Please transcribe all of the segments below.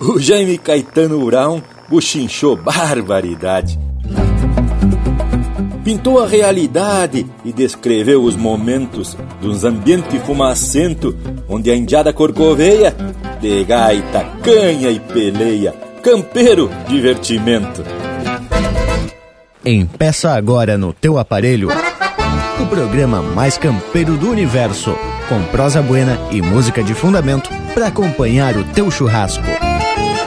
o Jaime Caetano Brown buchinchou barbaridade. Pintou a realidade e descreveu os momentos de uns ambientes fumacento onde a indiada corcoveia de gaita, canha e peleia, campeiro divertimento. Empeça agora no teu aparelho o programa mais campeiro do universo, com prosa buena e música de fundamento para acompanhar o teu churrasco.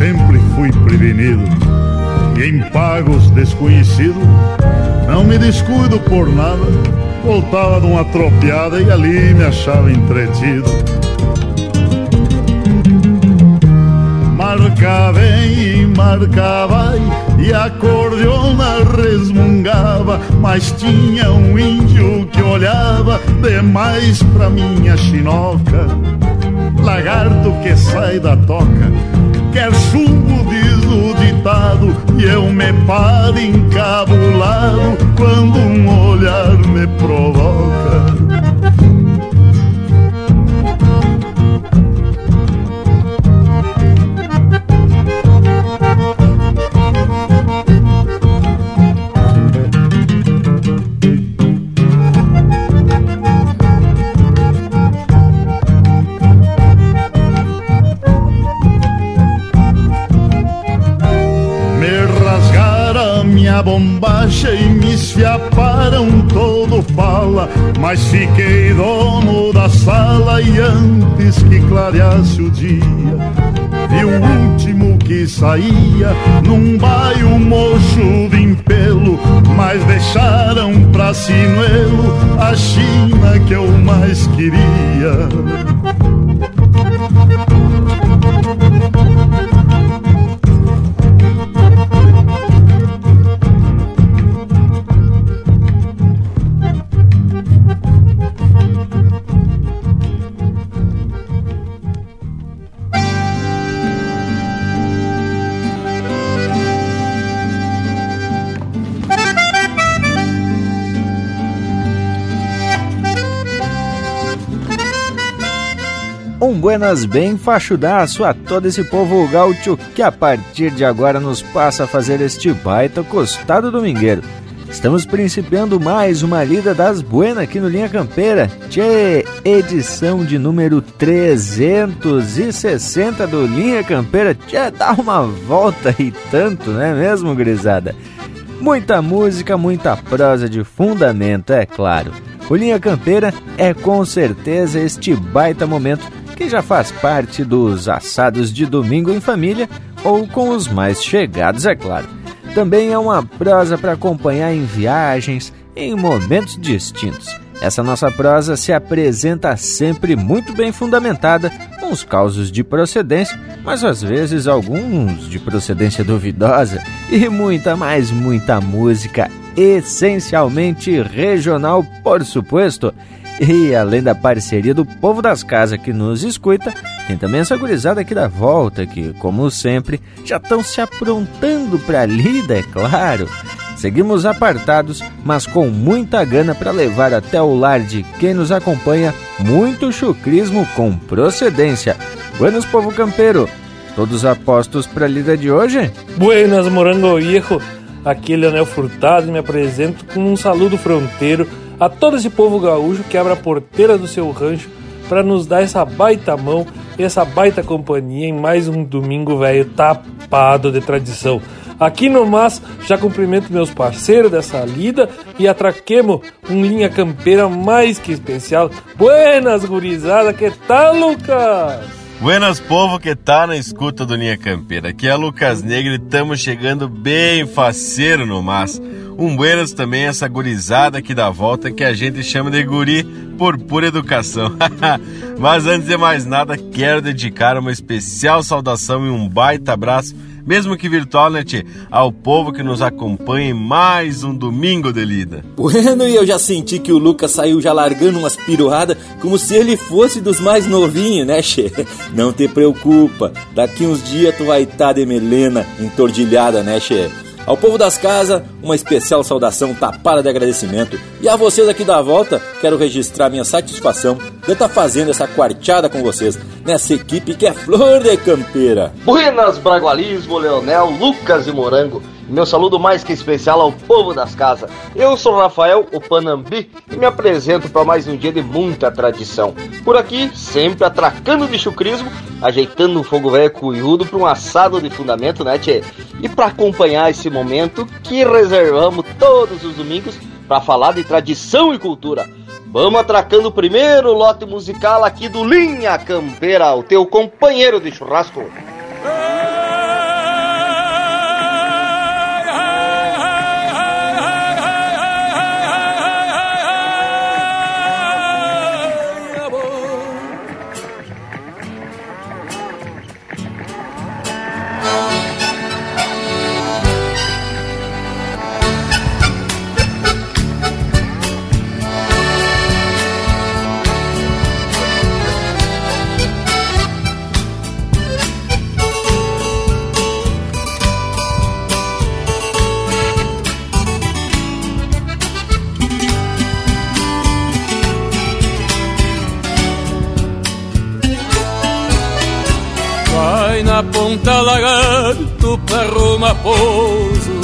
Sempre fui prevenido. E em pagos desconhecido, não me descuido por nada, voltava de uma tropiada e ali me achava entretido. Marca vem e marca vai, e a cordiona resmungava, mas tinha um índio que olhava demais pra minha chinoca lagarto que sai da toca. Quer chumbo, diz o ditado, e eu me paro encabulado quando um olhar me provoca. Mas fiquei dono da sala e antes que clareasse o dia Vi o último que saía num baio mocho de impelo Mas deixaram pra sinuelo a China que eu mais queria buenas bem fachudaço a todo esse povo gaúcho que a partir de agora nos passa a fazer este baita costado domingueiro. Estamos principiando mais uma lida das buenas aqui no Linha Campeira. Tchê, edição de número 360 do Linha Campeira. Tchê, dá uma volta e tanto, não é mesmo, grisada? Muita música, muita prosa de fundamento, é claro. O Linha Campeira é com certeza este baita momento que já faz parte dos assados de domingo em família ou com os mais chegados, é claro. Também é uma prosa para acompanhar em viagens, em momentos distintos. Essa nossa prosa se apresenta sempre muito bem fundamentada, com os causos de procedência, mas às vezes alguns de procedência duvidosa, e muita mais muita música, essencialmente regional, por suposto. E além da parceria do povo das casas que nos escuta, tem também essa gurizada aqui da volta que, como sempre, já estão se aprontando para a lida, é claro. Seguimos apartados, mas com muita gana para levar até o lar de quem nos acompanha muito chucrismo com procedência. Buenos, povo campeiro! Todos apostos para a lida de hoje? Buenas, morango viejo! Aqui é Leonel Furtado me apresento com um saludo fronteiro a todo esse povo gaúcho que abre a porteira do seu rancho para nos dar essa baita mão e essa baita companhia em mais um domingo velho tapado de tradição. Aqui no Mas já cumprimento meus parceiros dessa lida e atraquemos um linha campeira mais que especial. Buenas, gurizada, que tal, Lucas? Buenas povo que tá na escuta do Linha Campeira. Aqui é Lucas Negro e estamos chegando bem faceiro no mas. Um buenas também essa gurizada aqui da volta que a gente chama de guri por pura educação. Mas antes de mais nada, quero dedicar uma especial saudação e um baita abraço mesmo que virtual, né, tchê? Ao povo que nos acompanha em mais um domingo de lida. Bueno, e eu já senti que o Lucas saiu já largando umas piruadas como se ele fosse dos mais novinhos, né, che? Não te preocupa, daqui uns dias tu vai estar tá de melena entordilhada, né, che? Ao povo das casas, uma especial saudação tapada de agradecimento. E a vocês aqui da volta, quero registrar minha satisfação de estar fazendo essa quarteada com vocês, nessa equipe que é flor de campeira. Buenas, Bragualismo, Leonel, Lucas e Morango. Meu saludo mais que especial ao povo das casas. Eu sou Rafael, o Panambi, e me apresento para mais um dia de muita tradição. Por aqui, sempre atracando de chucrismo, ajeitando um fogo velho cuiudo para um assado de fundamento, né, tchê? E para acompanhar esse momento que reservamos todos os domingos para falar de tradição e cultura. Vamos atracando o primeiro lote musical aqui do Linha Campeira, o teu companheiro de churrasco. Ponta lagarto perro maposo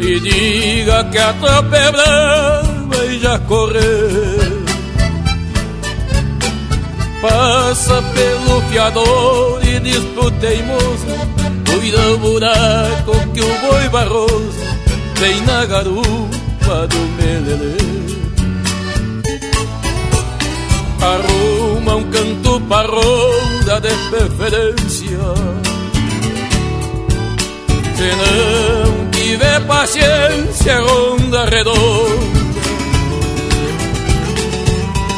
E diga que a tropa é brava e já correu. Passa pelo fiador e diz pro teimoso Cuida o buraco que o boi barroso Vem na garupa do melelê. Arruma um canto para ronda de preferência. Se não tiver paciência, ronda redonda.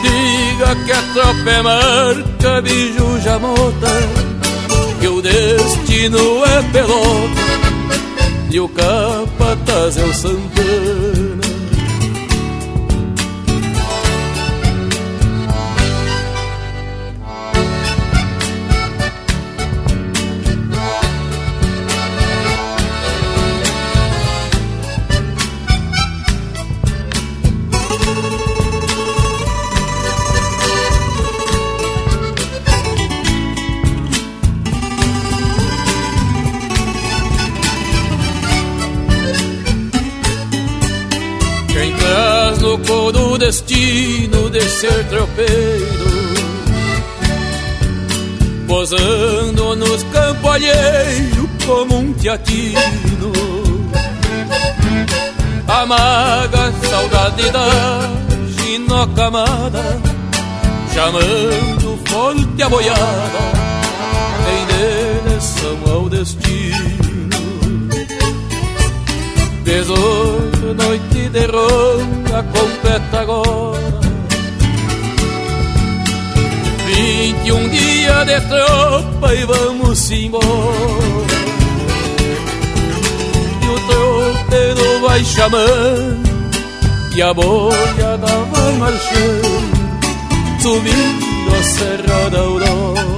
Diga que a tropa é marca, bicho jamota Que o destino é pelota E o capataz é o Santana destino de ser tropeiro. Posando nos campos alheios como um teatino. Amaga saudade da ginocamada Chamando forte a boiada. Em direção ao destino Dezoito noite de ronda completa agora Vinte e um dia de tropa e vamos embora. E o tropeiro vai chamando E a boiada vai marchando Subindo a Serra da Aurora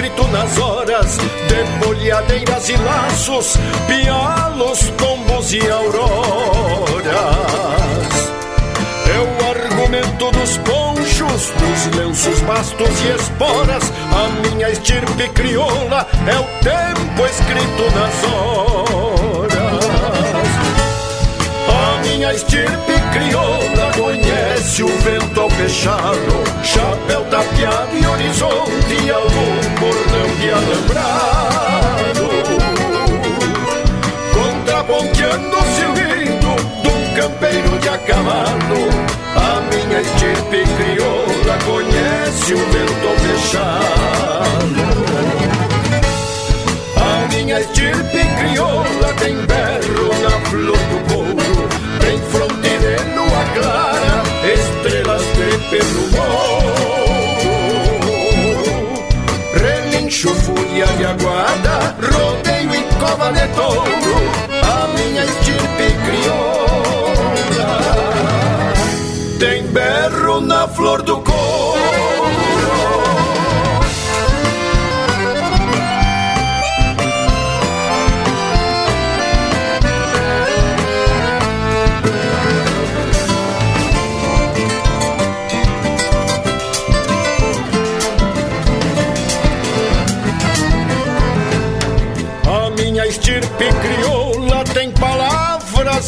o tempo escrito nas horas de bolhadeiras e laços, pialos, tombos e auroras. É o argumento dos ponchos, dos lenços, bastos e esporas. A minha estirpe crioula é o tempo escrito nas horas. A minha estirpe crioula conhece o vento ao fechado, chapéu tapeado e horizonte e algum bordão de alambrado. Contraponteando o silbido de um campeiro de a cavalo, a minha estirpe crioula conhece o vento fechado. A minha estirpe crioula tem berro na flor do couro, tem fronte de lua clara, estrelas de pelo morro. De aguarda, rodeio e cova de touro, a minha estirpe crioula tem berro na flor do couro.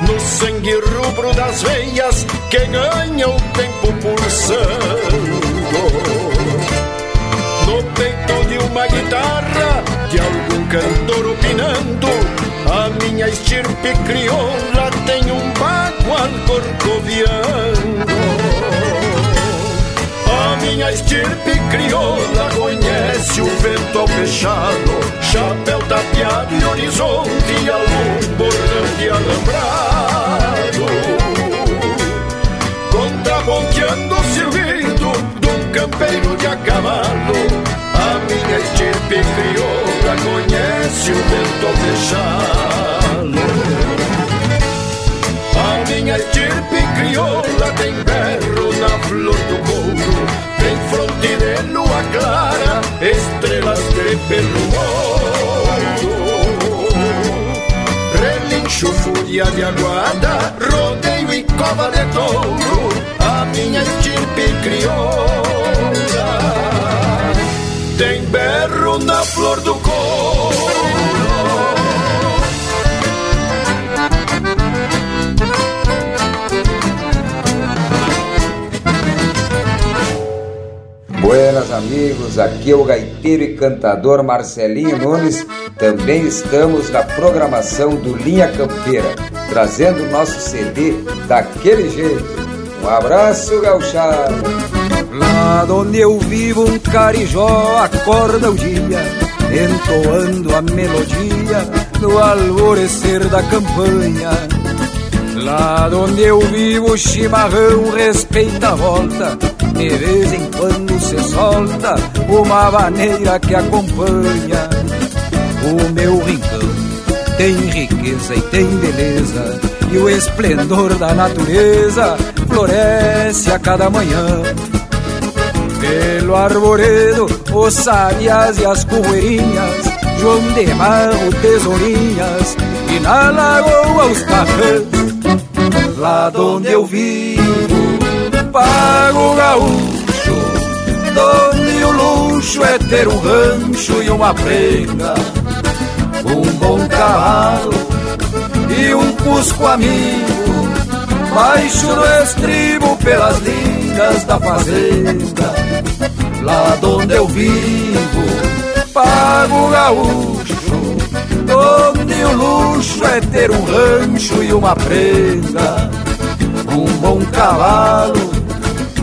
no sangue rubro das veias que ganha o tempo pulsando. No peito de uma guitarra, de algum cantor opinando, a minha estirpe crioula tem um bagual corcoviando. A minha estirpe crioula conhece o vento ao fechado, chapéu tapeado e horizonte e algum bordão de alambrado. Contraponteando o silbido de um campeiro de a cavalo, a minha estirpe crioula conhece o vento ao fechado. A minha estirpe crioula tem berro na flor do couro, tem fronte de lua clara, estrelas de pelo. Relincho, fúria de aguada, rodeio e cova de touro, a minha estirpe crioula tem berro na flor do Buenas amigos, aqui é o gaiteiro e cantador Marcelinho Nunes. Também estamos na programação do Linha Campeira, trazendo nosso CD daquele jeito. Um abraço, gauchado! Lá onde eu vivo um carijó acorda o dia Entoando a melodia do alvorecer da campanha Lá onde eu vivo o chimarrão respeita a volta De vez em quando se solta uma vaneira que acompanha O meu rincão tem riqueza e tem beleza E o esplendor da natureza floresce a cada manhã Pelo arvoredo, os sabias e as correirinhas, João de Barro, tesourinhas, e na lagoa os cafés. Lá onde eu vivo, pago gaúcho, donde o luxo é ter um rancho e uma prenda, um bom cavalo e um cusco amigo, baixo no estribo pelas linhas da fazenda, lá onde eu vivo, pago gaúcho, onde o luxo é ter um rancho e uma prenda, um bom cavalo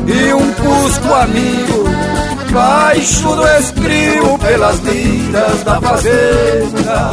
e um cusco amigo, baixo do estribo pelas linhas da fazenda.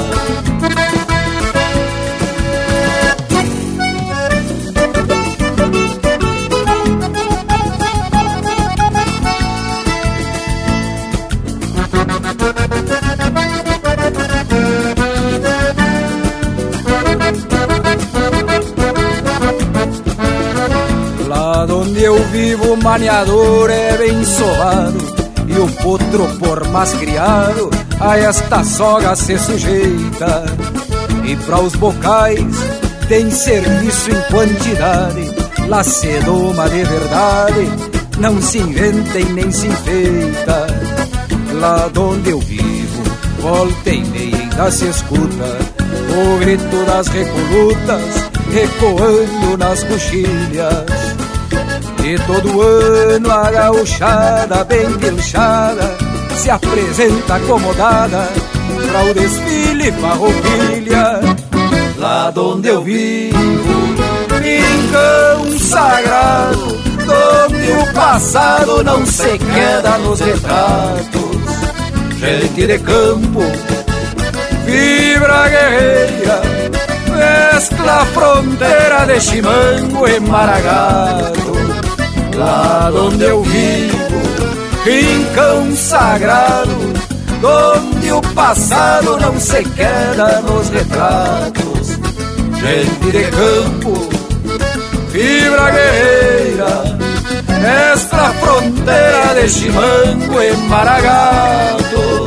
Maniador é bem sovado E o potro por mais criado A esta soga se sujeita E para os bocais tem serviço em quantidade Lá se doma de verdade Não se inventa e nem se enfeita. Lá onde eu vivo Volta e meia ainda se escuta O grito das recolutas Ecoando nas coxilhas e todo ano a gauchada bem pilchada Se apresenta acomodada Pra o desfile farroupilha. Lá onde eu vivo Rincão sagrado Onde o passado não se queda nos retratos. Gente de campo Fibra guerreira Mescla fronteira de chimango e maragado lá onde eu vivo, rincão sagrado, onde o passado não se queda nos retratos. Gente de campo, fibra guerreira, esta fronteira de chimango e maragato.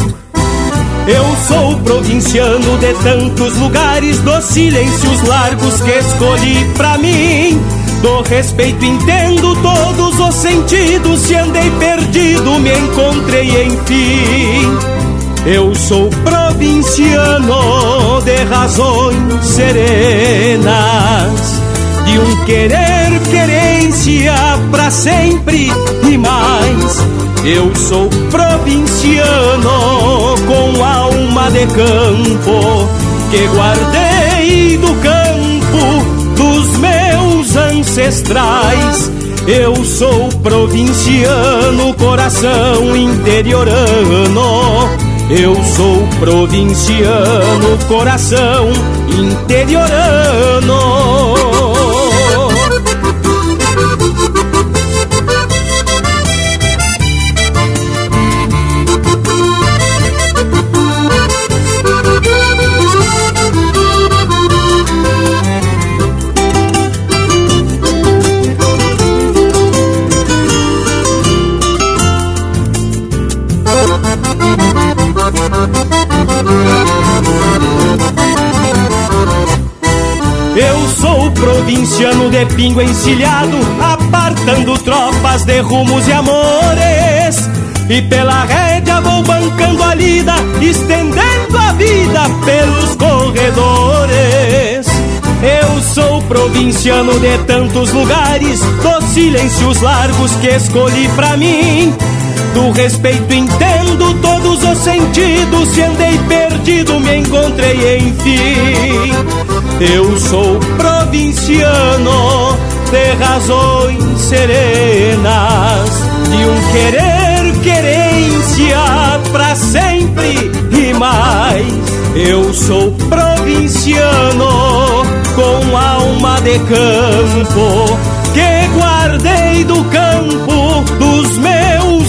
Eu sou provinciano de tantos lugares, dos silêncios largos que escolhi pra mim. Do respeito entendo todos os sentidos, se andei perdido, me encontrei enfim. Eu sou provinciano de razões serenas, de um querer querência pra sempre e mais eu sou provinciano com alma de campo que guardei do campo dos meus ancestrais. Eu sou provinciano, coração interiorano. Eu sou provinciano, coração interiorano. Provinciano de pingo encilhado, apartando tropas de rumos e amores. E pela rédea vou bancando a lida, estendendo a vida pelos corredores. Eu sou provinciano de tantos lugares, dos silêncios largos que escolhi pra mim. Do respeito entendo todos os sentidos, se andei perdido me encontrei enfim. Eu sou provinciano de razões serenas, de um querer querência pra sempre e mais. Eu sou provinciano com alma de campo que guardei do campo dos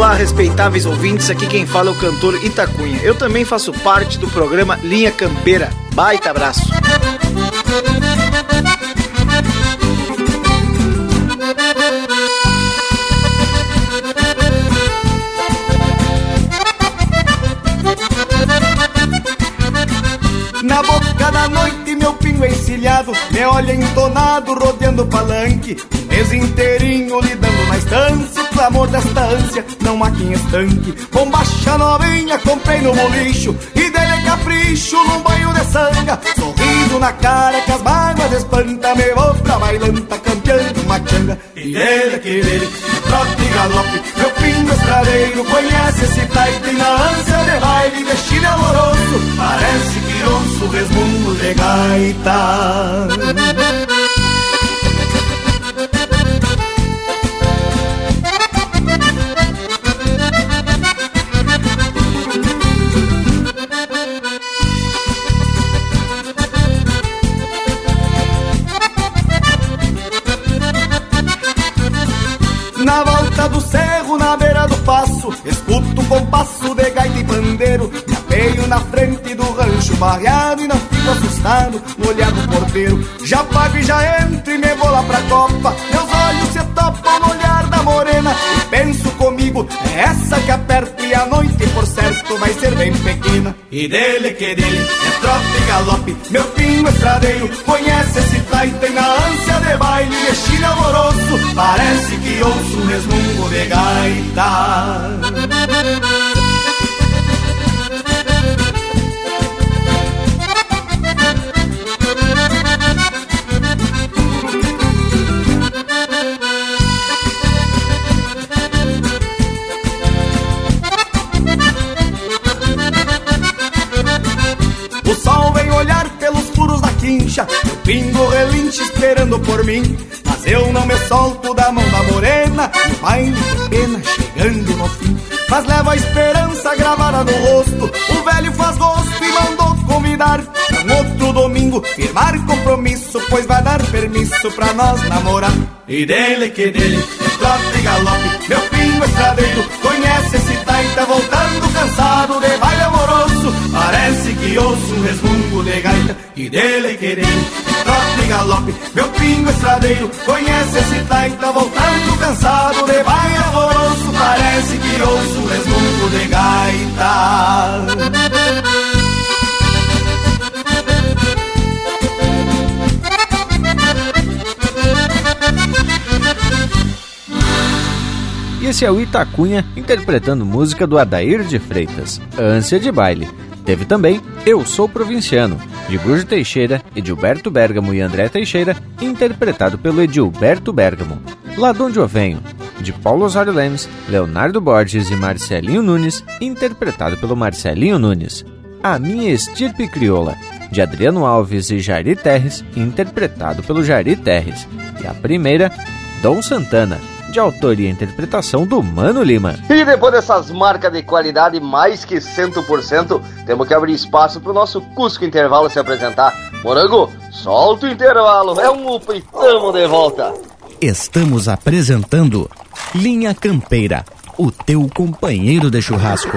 Olá, respeitáveis ouvintes, aqui quem fala é o cantor Itacunha. Eu também faço parte do programa Linha Campeira. Baita abraço! Na boca da noite, meu pingo encilhado Me olha entonado, rodeando o palanque. O mês inteirinho lidando na estância O clamor desta ânsia, não há quem estanque. Bombacha novinha, comprei no bolicho E capricho num banho de sanga Sorriso na cara que as mágoas espanta Me vou pra bailanta, campeando uma changa. E dele que dele, trote e galope Meu pingo estradeiro conhece esse taite Na ânsia de baile, vestido amoroso Parece que ouço resmungo de gaita Escuto o compasso de gaita e pandeiro Me apeio na frente do rancho barreado E não fico assustado no olhar do porteiro Já pago e já entro e me vou lá pra copa. Meus olhos se topam no olhar morena E penso comigo, é essa que aperto E a noite, por certo, vai ser bem pequena. E dele que dele, é trote e galope Meu pingo estradeiro, conhece esse taita E na ânsia de baile, vestido amoroso Parece que ouço um resmungo de gaita quincha O pingo relinche esperando por mim. Mas eu não me solto da mão da morena E o baile de pena chegando no fim. Mas leva a esperança gravada no rosto O velho faz gosto e mandou convidar Pra um outro domingo. Firmar compromisso Pois vai dar permisso pra nós namorar. E dele que dele, é trote e galope Meu pingo estradeiro. Conhece esse taita Voltando cansado de baile amoroso. Parece que ouço um resmungo de gaita E dele que dele, é trote galope Meu pingo estradeiro conhece esse taita Voltando cansado de baile amoroso Parece que ouço resmungo de gaita. Esse é o Itacunha interpretando música do Adair de Freitas, Ânsia de Baile. Teve também Eu Sou Provinciano, de Brujo Teixeira, Edilberto Bergamo e André Teixeira, interpretado pelo Edilberto Bergamo. Lá de onde eu venho, de Paulo Osório Lemes, Leonardo Borges e Marcelinho Nunes, interpretado pelo Marcelinho Nunes. A Minha Estirpe Crioula, de Adriano Alves e Jari Terres, interpretado pelo Jari Terres. E a primeira, Dom Santana, de autoria e interpretação do Mano Lima. E depois dessas marcas de qualidade mais que 100%, temos que abrir espaço para o nosso Cusco Intervalo se apresentar. Morango, solta o intervalo, é um upa e tamo de volta. Estamos apresentando Linha Campeira, o teu companheiro de churrasco.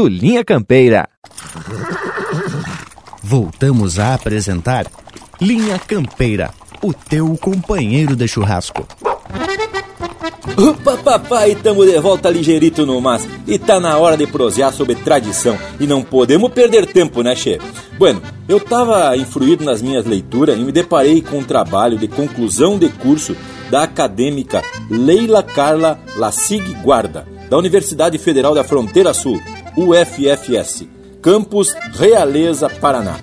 Linha Campeira. Voltamos a apresentar Linha Campeira, o teu companheiro de churrasco. Opa, papai, tamo de volta ligeirito no mas e tá na hora de prosear sobre tradição e não podemos perder tempo, né, che? Bueno, eu tava influído nas minhas leituras e me deparei com um trabalho de conclusão de curso da acadêmica Leila Carla Lassig Guarda, da Universidade Federal da Fronteira Sul, UFFS, Campus Realeza, Paraná.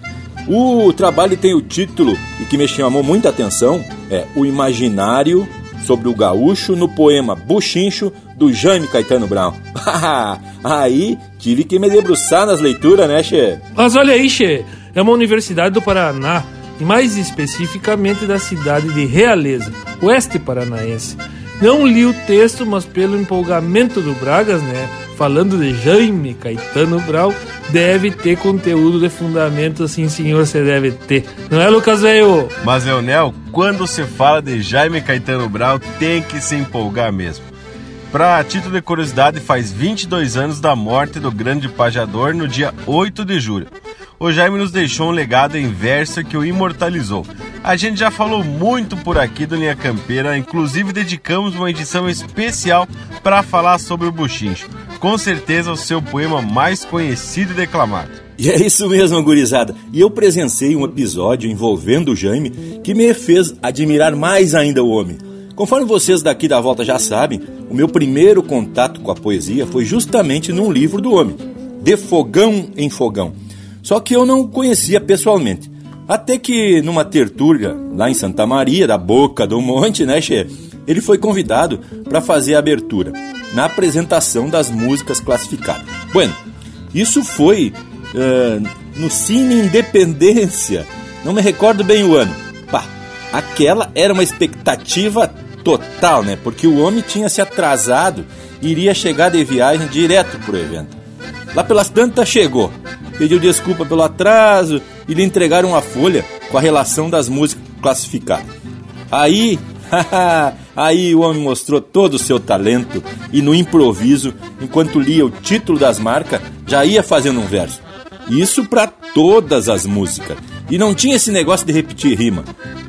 O trabalho tem o título, e que me chamou muita atenção, é O Imaginário sobre o Gaúcho no poema Buchincho, do Jaime Caetano Brown. aí tive que me debruçar nas leituras, né, Che? Mas olha aí, Che, é uma universidade do Paraná, e mais especificamente da cidade de Realeza, oeste paranaense. Não li o texto, mas pelo empolgamento do Bragas, né? Falando de Jaime Caetano Brau, deve ter conteúdo de fundamento, assim, senhor, você deve ter. Não é, Lucas Velho? Mas, Leonel, quando se fala de Jaime Caetano Brau, tem que se empolgar mesmo. Pra título de curiosidade, faz 22 anos da morte do grande pajador no dia 8 de julho o Jaime nos deixou um legado em verso que o imortalizou. A gente já falou muito por aqui do Linha Campeira, inclusive dedicamos uma edição especial para falar sobre o Buchincho. Com certeza o seu poema mais conhecido e declamado. E é isso mesmo, gurizada. E eu presenciei um episódio envolvendo o Jaime que me fez admirar mais ainda o homem. Conforme vocês daqui da volta já sabem, o meu primeiro contato com a poesia foi justamente num livro do homem, De Fogão em Fogão só que eu não conhecia pessoalmente. Até que numa tertúlia lá em Santa Maria, da Boca do Monte, né, Che? Ele foi convidado para fazer a abertura na apresentação das músicas classificadas. Bueno, isso foi uh, no Cine Independência. Não me recordo bem o ano. Pá, aquela era uma expectativa total, né? Porque o homem tinha se atrasado e iria chegar de viagem direto pro evento. Lá pelas tantas chegou pediu desculpa pelo atraso e lhe entregaram uma folha com a relação das músicas classificadas. Aí, aí o homem mostrou todo o seu talento e no improviso, enquanto lia o título das marcas, já ia fazendo um verso. Isso para todas as músicas. E não tinha esse negócio de repetir rima.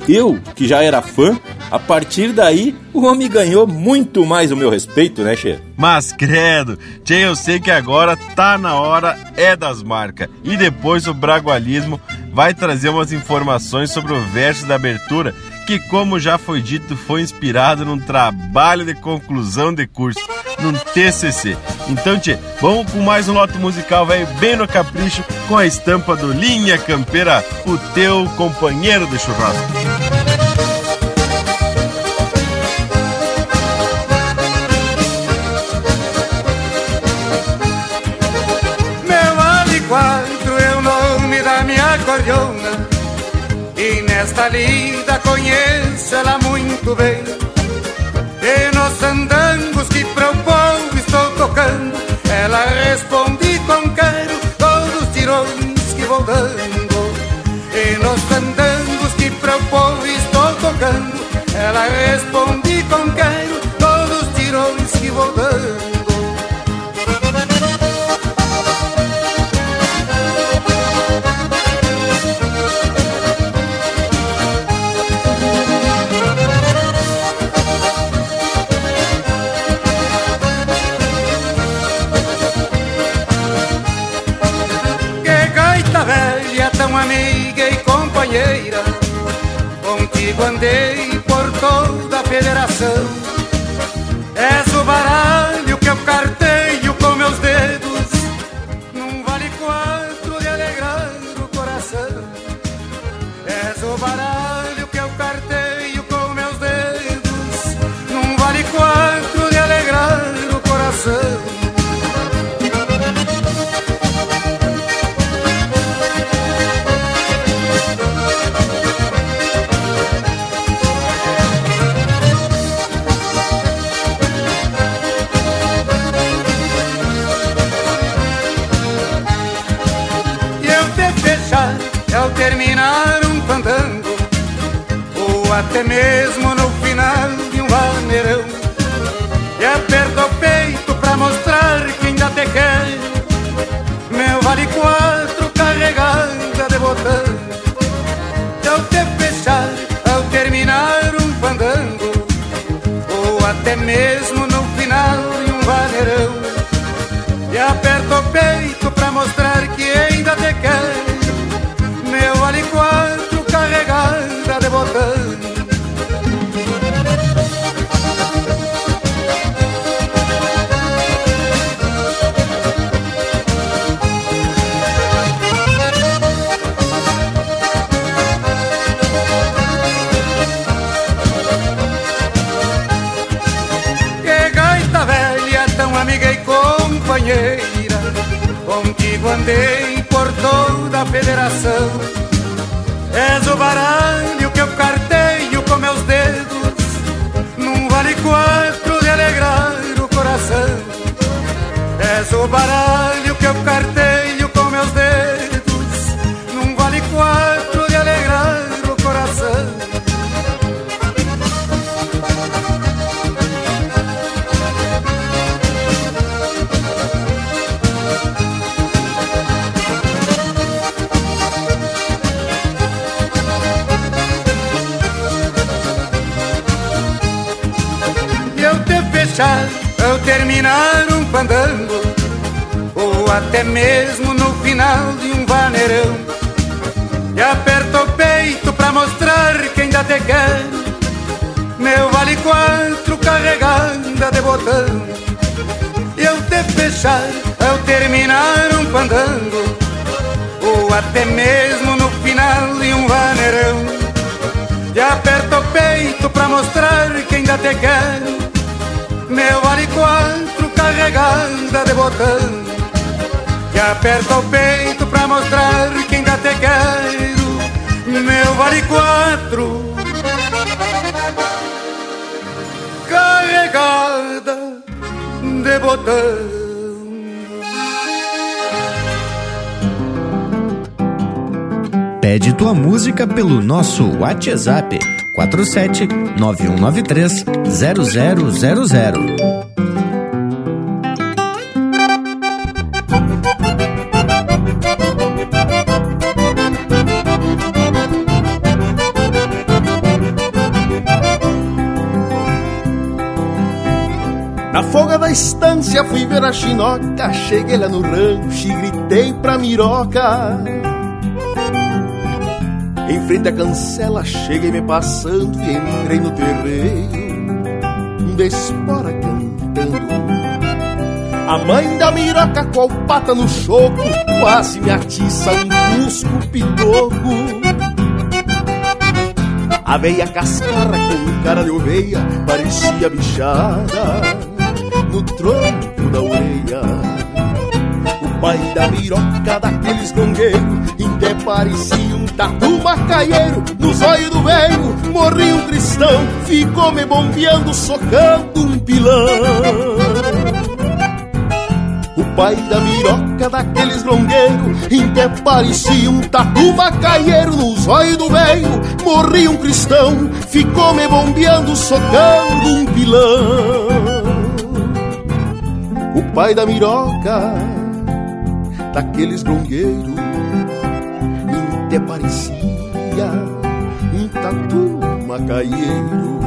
Eu, que já era fã, a partir daí o homem ganhou muito mais o meu respeito, né, Che? Mas credo, Tchê, eu sei que agora tá na hora é das marcas. E depois o Bragualismo vai trazer umas informações sobre o verso da abertura, que como já foi dito, foi inspirado num trabalho de conclusão de curso, num TCC. Então, Tchê, vamos com mais um lote musical, velho, bem no capricho, com a estampa do Linha Campeira, o teu companheiro de churrasco. acordeona E nesta lida conheço ela muito bem. E nos andangos que povo estou tocando. Ela responde com quero todos os tirões que vou dando. E nos andangos que povo estou tocando. Ela responde com quero todos os tirões que vou dando companheira, contigo andei por toda a federação. Federação És o baralho que eu carteio com meus dedos. Num vale quatro de alegrar o coração. És o baralho até mesmo no final de um vaneirão. E aperto o peito pra mostrar que ainda te quero. Meu vale quatro carregada de botão. E aperto o peito pra mostrar que ainda te quero. Meu vale quatro Carregada de botão Pede tua música pelo nosso WhatsApp 47 9193 0000. Na folga da estância fui ver a chinoca Cheguei lá no rancho e gritei pra miroca Em frente à cancela cheguei me passando E entrei no terreiro De espora cantando A mãe da miroca qual pata no choco Quase me atiça um cusco pitoco a veia cascara com cara de oveia parecia bichada no tronco da orelha. O pai da miroca daqueles gongueiros, até parecia um tatu macaieiro. Nos olhos do velho morri um cristão, ficou me bombeando, socando um pilão. O pai da miroca daqueles longueiros Até parecia um tatu macaieiro Nos olhos do velho morri um cristão Ficou me bombeando, socando um pilão O pai da miroca daqueles longueiros caieiro.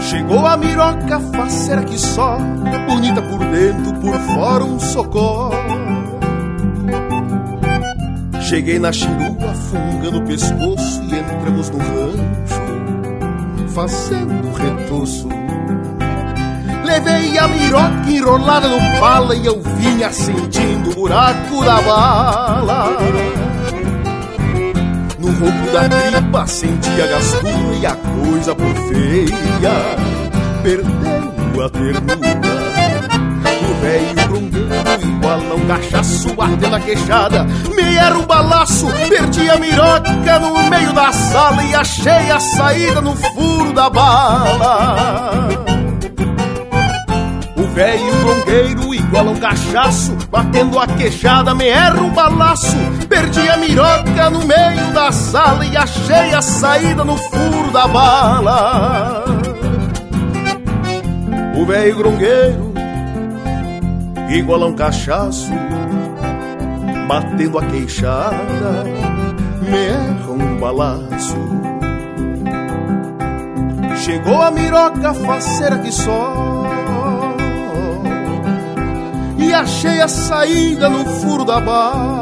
Chegou a miroca faceira que só Peguei na chirua, funga no pescoço e entramos no rancho, fazendo retoço. Levei a miroca enrolada no pala e eu vinha sentindo o buraco da bala. No roubo da tripa sentia gastura e a coisa por feia perdendo a ternura. O velho balão cachaço, batendo a queixada. Me era um balaço, perdi a miroca no meio da sala e achei a saída no furo da bala. O velho trongueiro igual um cachaço, batendo a queixada, me era um balaço. Perdi a miroca no meio da sala e achei a saída no furo da bala. O velho grongueiro igual a um cachaço, batendo a queixada, me erra um balaço. Chegou a miroca faceira que só E achei a saída no furo da barra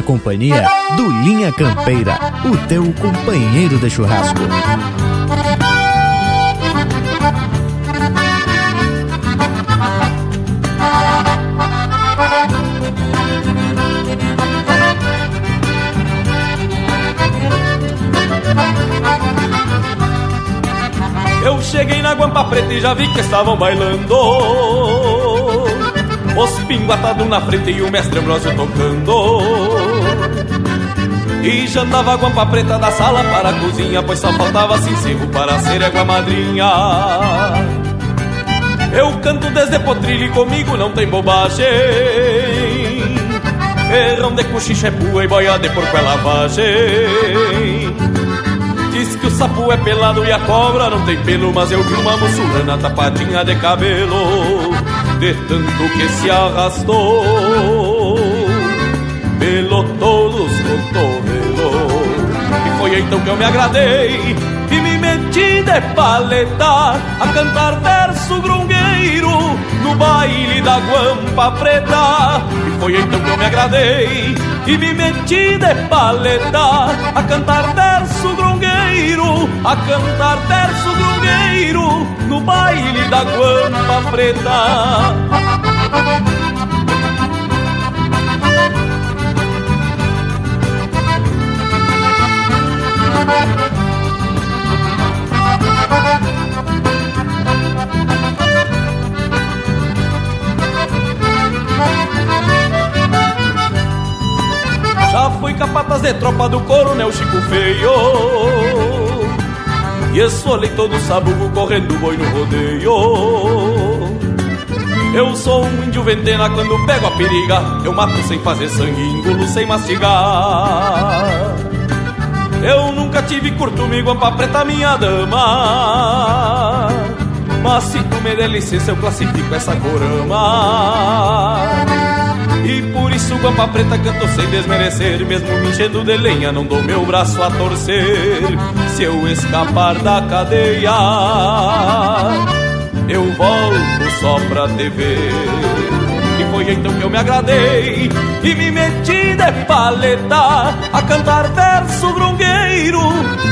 na companhia do Linha Campeira, o teu companheiro de churrasco. Eu cheguei na Guampa Preta e já vi que estavam bailando Os pingos atados na frente e o mestre Ambrosio tocando E já andava a Guampa Preta da sala para a cozinha Pois só faltava sincero para ser égua madrinha. Eu canto desde potrilho e comigo não tem bobagem. Ferrão de cochicha é pua e boia de porco é lavagem. Diz que o sapo é pelado e a cobra não tem pelo Mas eu vi uma muçulana tapadinha de cabelo De tanto que se arrastou foi então que eu me agradei E me meti de paleta A cantar verso grungueiro No baile da guampa preta E foi então que eu me agradei E me meti de paleta A cantar verso grungueiro a cantar verso grungueiro no baile da guampa preta. Capataz de tropa do coronel Chico Feio. E esfolei todo sabugo correndo boi no rodeio. Eu sou um índio ventena quando pego a periga Eu mato sem fazer sangue, engulo sem mastigar. Eu nunca tive curto-me guampa preta minha dama. Mas se tu me der licença eu classifico essa corama e por isso Guampa Preta canto sem desmerecer Mesmo me enchendo de lenha não dou meu braço a torcer. Se eu escapar da cadeia Eu volto só pra te ver. E foi então que eu me agradei E me meti de paleta A cantar verso grungueiro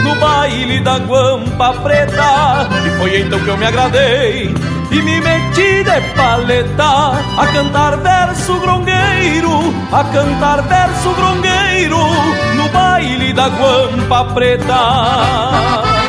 No baile da Guampa Preta. E foi então que eu me agradei e me meti de paleta a cantar verso grongueiro, a cantar verso grongueiro no baile da guampa preta.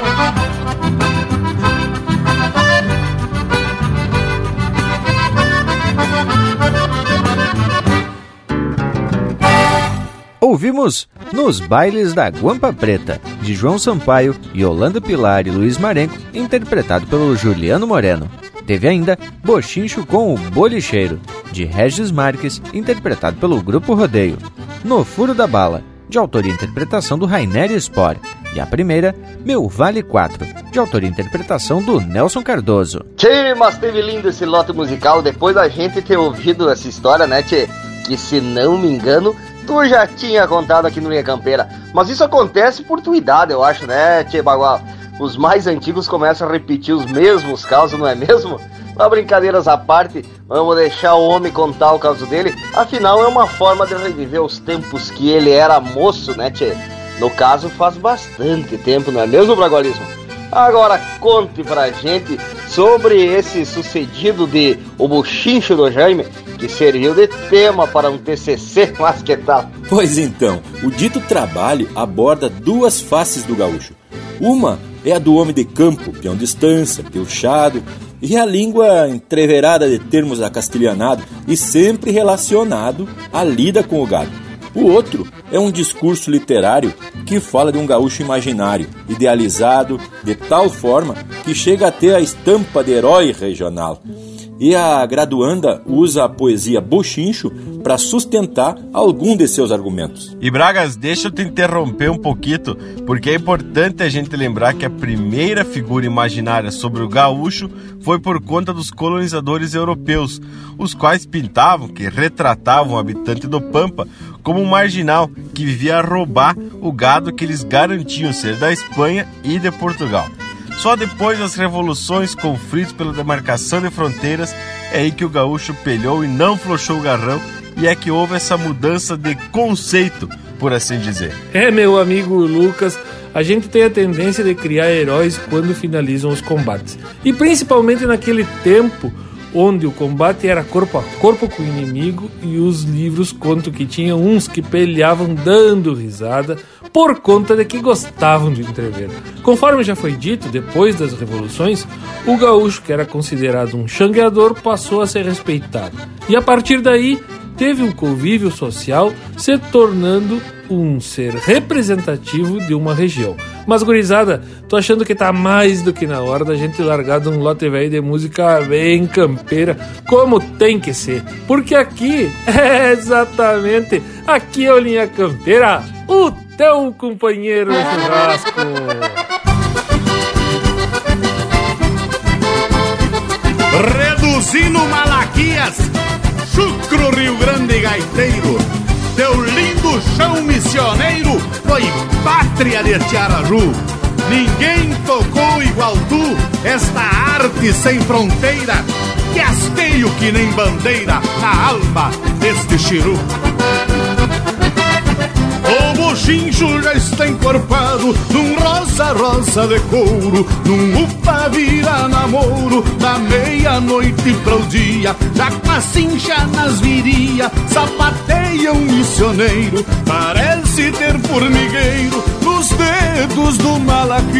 Ouvimos Nos Bailes da Guampa Preta, de João Sampaio, Yolanda Pilar e Luiz Marenco, interpretado pelo Juliano Moreno. Teve ainda Bochincho com o Bolicheiro, de Regis Marques, interpretado pelo Grupo Rodeio. No Furo da Bala, de autoria e interpretação do Rainer Spor. E a primeira, Meu Vale 4, de autoria e interpretação do Nelson Cardoso. Tchê, mas teve lindo esse lote musical depois da gente ter ouvido essa história, né, Tchê? Que se não me engano, tu já tinha contado aqui no Linha Campeira. Mas isso acontece por tua idade, eu acho, né, Tchê Bagual? Os mais antigos começam a repetir os mesmos casos, não é mesmo? Mas brincadeiras à parte, vamos deixar o homem contar o caso dele, afinal é uma forma de reviver os tempos que ele era moço, né, tchê? No caso, faz bastante tempo, não é mesmo, Bragualismo? Agora conte pra gente sobre esse sucedido de O Buchincho do Jaime, que serviu de tema para um TCC, mas que tal? Pois então, o dito trabalho aborda duas faces do gaúcho. Uma é a do homem de campo, peão de estância, piochado, e a língua entreverada de termos acastelhanados e sempre relacionado à lida com o gado. O outro é um discurso literário que fala de um gaúcho imaginário, idealizado de tal forma que chega a ter a estampa de herói regional e a graduanda usa a poesia Bochincho para sustentar algum de seus argumentos. E Bragas, deixa eu te interromper um pouquinho, porque é importante a gente lembrar que a primeira figura imaginária sobre o gaúcho foi por conta dos colonizadores europeus, os quais pintavam, que retratavam o habitante do Pampa como um marginal que vivia a roubar o gado que eles garantiam ser da Espanha e de Portugal. Só depois das revoluções, conflitos pela demarcação de fronteiras, é aí que o gaúcho pelhou e não flochou o garrão e é que houve essa mudança de conceito, por assim dizer. É, meu amigo Lucas, a gente tem a tendência de criar heróis quando finalizam os combates. E principalmente naquele tempo onde o combate era corpo a corpo com o inimigo e os livros contam que tinha uns que peleavam dando risada por conta de que gostavam de entrever. Conforme já foi dito, depois das revoluções, o gaúcho, que era considerado um xangueador, passou a ser respeitado. E a partir daí, teve um convívio social, se tornando um ser representativo de uma região. Mas, gurizada, tô achando que tá mais do que na hora da gente largar de um lote velho de música bem campeira, como tem que ser. Porque aqui, é exatamente, aqui é o Linha Campeira, o teu companheiro churrasco. Reduzindo Malaquias, Chucro Rio Grande Gaiteiro, teu lindo chão missioneiro foi pátria de Tiaraju. Ninguém tocou igual tu esta arte sem fronteira, que hasteio que nem bandeira na alma deste chiru. O bochincho já está encorpado num rosa-rosa de couro, num upa vira namoro, da meia-noite para o dia, já com a cincha nas viria, sapateia um missioneiro, parece ter formigueiro nos dedos do Malaquia.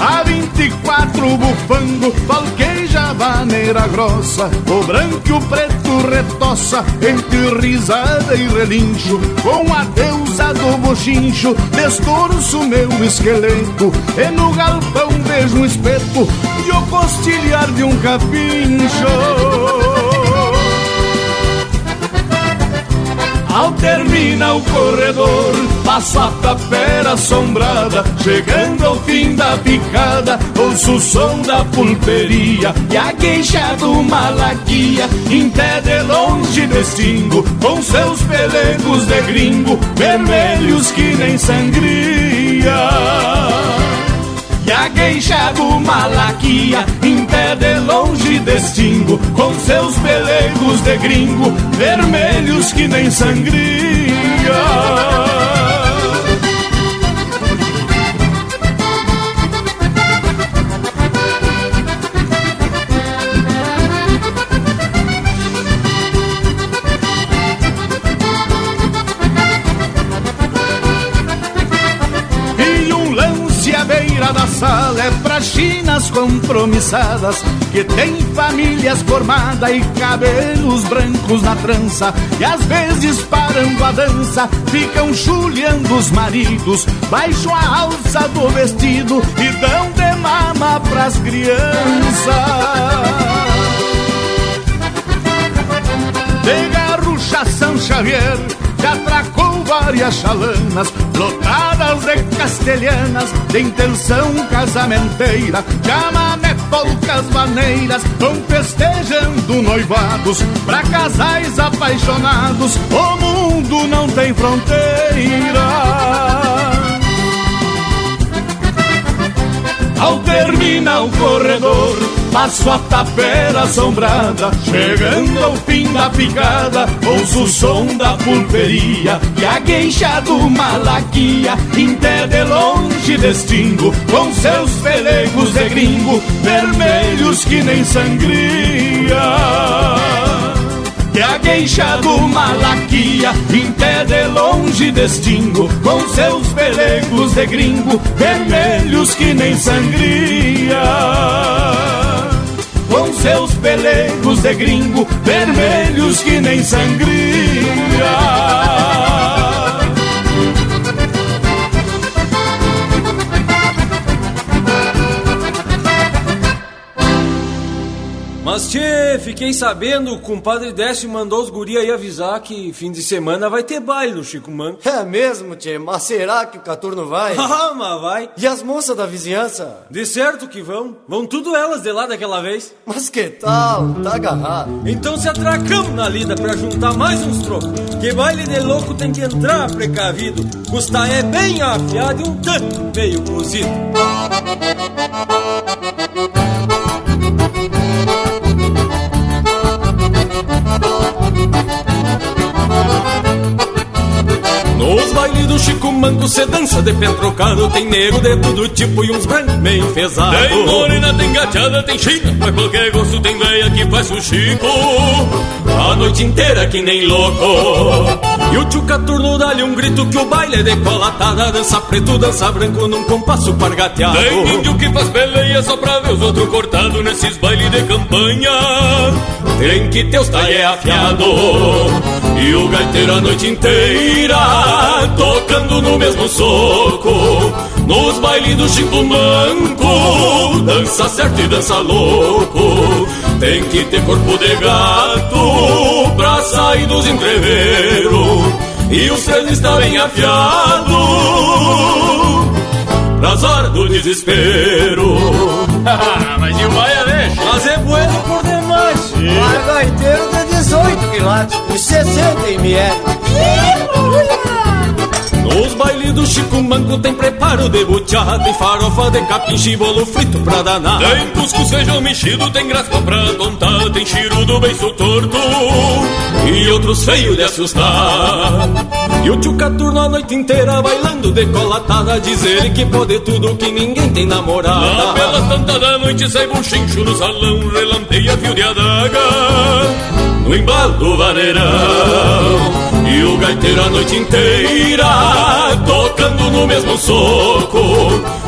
A 24 bufando, falqueja vaneira grossa. O branco e o preto retoça Entre risada e relincho. Com a deusa do bochincho Destorço meu esqueleto. E no galpão vejo um espeto E o costilhar de um capincho Ao termina o corredor, passo a tapera assombrada, chegando ao fim da picada, ouço o som da pulperia e a queixa do malaquia, em pé de longe distingo, com seus pelegos de gringo, vermelhos que nem sangria. E a queixa do Malaquia Em pé de longe distingo Com seus pelegos de gringo Vermelhos que nem sangria compromissadas Que tem famílias formadas e cabelos brancos na trança E às vezes parando a dança ficam chulhando os maridos Baixo a alça do vestido e dão de mama pras crianças. De Garrucha São Xavier Já atracou várias chalanas Lotadas de castelhanas De intenção casamenteira Chamamé, polcas, maneiras Vão festejando noivados Pra casais apaixonados O mundo não tem fronteira. Ao terminar o corredor, passo a tapera assombrada, chegando ao fim da picada, ouço o som da pulperia e a queixa do malaquia, pé de longe distingo, com seus pelegos de gringo, vermelhos que nem sangria. E a queixa do Malaquia Em pé de longe distingo Com seus pelegos de gringo Vermelhos que nem sangria Com seus pelegos de gringo Vermelhos que nem sangria Mas tchê, fiquei sabendo, o compadre Décio mandou os guri aí avisar que fim de semana vai ter baile no Chico Manco. É mesmo, tchê? Mas será que o Caturno vai? Ah, mas vai. E as moças da vizinhança? De certo que vão. Vão tudo elas de lá daquela vez. Mas que tal? Tá agarrado. Então se atracamos na lida pra juntar mais uns trocos. Que baile de louco tem que entrar precavido. Custa é bem afiado e um tanto meio cozido. Manco se dança de pé trocado Tem nego de todo tipo e uns brancos meio enfesados Tem morena, tem gateada, tem china Pra qualquer gosto tem veia que faz o chico. A noite inteira que nem louco. E o tio Caturno dá-lhe um grito que o baile é decolatada Dança preto, dança branco num compasso pargateado. Tem índio que faz peleia só pra ver os outros cortados Nesses bailes de campanha. Tem que ter os talher afiado E o gaiteiro a noite inteira Tocando no mesmo soco Nos bailes do Chico Manco Dança certo e dança louco Tem que ter corpo de gato Pra sair dos entreveros E os três está bem afiado Pras horas do desespero Mas e o baia deixa? Mas é bueno por demais. Vai gaiteiro de 18 quilates e 60 ml. Nos bailes do Chico Manco tem preparo de buchada Tem farofa de capim, bolo frito pra danar. Tem cuscuz, feijão mexido, tem graspa pra tontar Tem chiro do beiço torto E outros feios de assustar. E o tio Caturno a noite inteira bailando decolatada Diz ele que pode tudo, que ninguém tem namorada. Lá pelas tantas da noite sai buchincho no salão Relampeia fio de adaga no embalo do vaneirão. E o gaiteiro a noite inteira Tocando no mesmo soco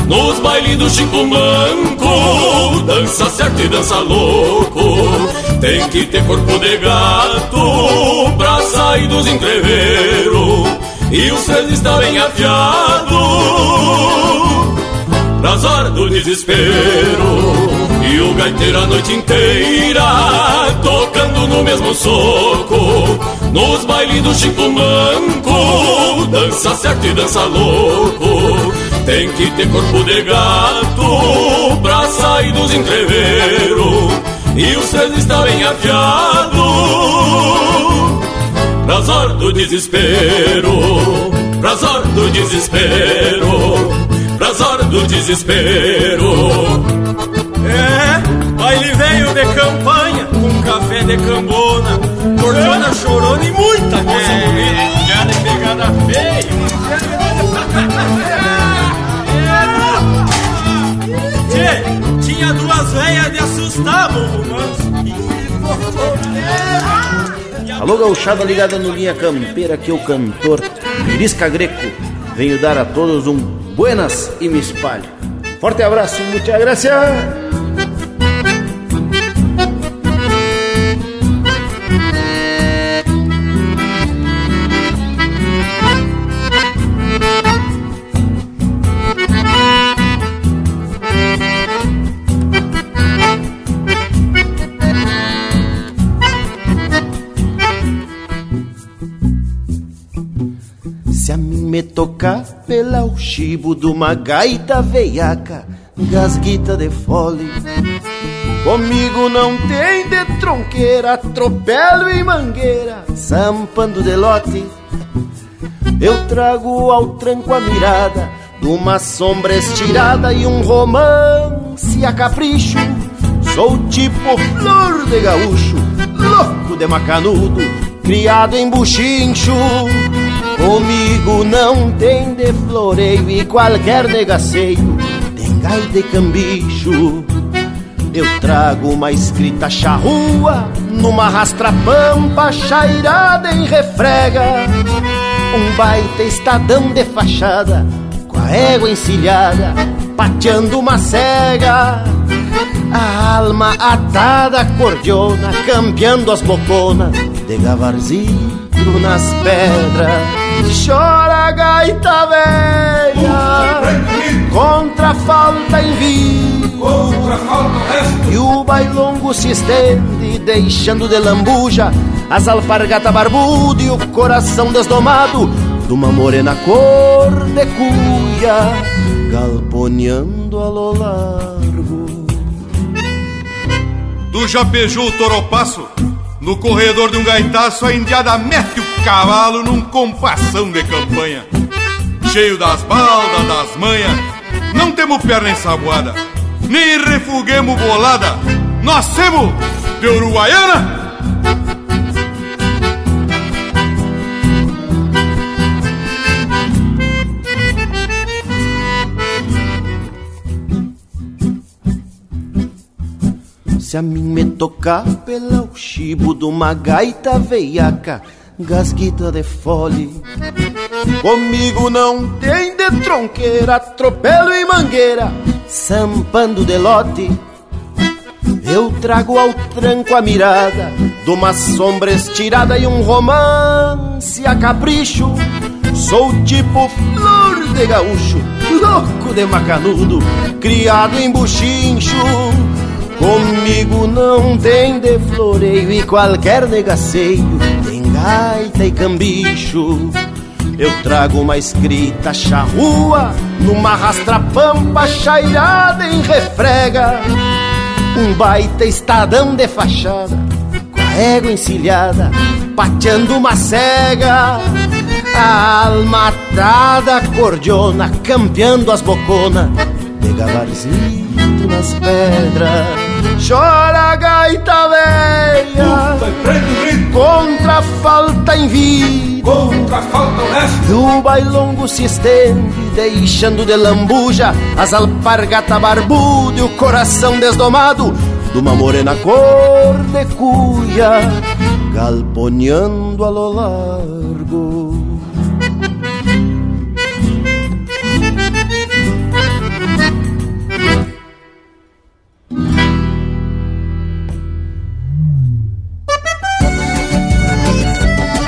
Nos bailes do Chico Manco. Dança certo e dança louco Tem que ter corpo de gato Pra sair dos entreveros E os três está bem afiado Pras horas do desespero e o gaiteiro a noite inteira Tocando no mesmo soco Nos bailes do Chico Manco. Dança certo e dança louco Tem que ter corpo de gato Pra sair dos entreveros E os três está bem afiado Pras horas do desespero Pras horas do desespero Pras horas do desespero de campanha, com café de cambona, cordiona chorona e muita coisa É. bonita. Já de pegada feia. Tchê, tinha duas velhas de assustar, bobo manso. Alô, gauchada ligada no Linha Campeira, aqui é o cantor Virisca Greco. Venho dar a todos um buenas e me espalho. Forte abraço, muchas gracias. Tocar pela o chibo de uma gaita veiaca, gasguita de fole. Comigo não tem de tronqueira, atropelo e mangueira, zampando de lote. Eu trago ao tranco a mirada de uma sombra estirada e um romance a capricho. Sou tipo flor de gaúcho, louco de macanudo, criado em buchincho. Comigo não tem de floreio e qualquer negaceio tem gai de cambicho. Eu trago uma escrita charrua numa rastra-pampa chairada em refrega. Um baita estadão de fachada com a égua encilhada, pateando uma cega. A alma atada cordiona, campeando as boconas de gavarzinho nas pedras. Chora a gaita velha contra a falta em vida. E o bailongo se estende, deixando de lambuja as alpargatas barbudas e o coração desdomado de uma morena cor de cuia, galponeando a lo largo. Do Japejou o Toropasso, no corredor de um gaitaço, a indiada mete o cavalo num compassão de campanha. Cheio das baldas, das manhas, não temos perna ensaboada, nem refuguemos bolada, nós temos de Uruguaiana. Se a mim me tocar pela o chibo de uma gaita veiaca, gasguita de fole. Comigo não tem de tronqueira, atropelo e mangueira, sampando de lote. Eu trago ao tranco a mirada de uma sombra estirada e um romance a capricho. Sou tipo flor de gaúcho, louco de macanudo, criado em buchincho. Comigo não tem de floreio e qualquer negaceio, tem gaita e cambicho. Eu trago uma escrita charrua numa rastra-pampa chairada em refrega. Um baita estadão de fachada, com a égua encilhada, pateando uma cega. A alma atada cordiona, campeando as boconas, de gabarzito nas pedras. Chora gaita velha. Contra a falta em vida. Contra a falta honesta. E o bailongo se estende Deixando de lambuja As alpargata barbuda E o coração desdomado De uma morena cor de cuia Galponeando a lo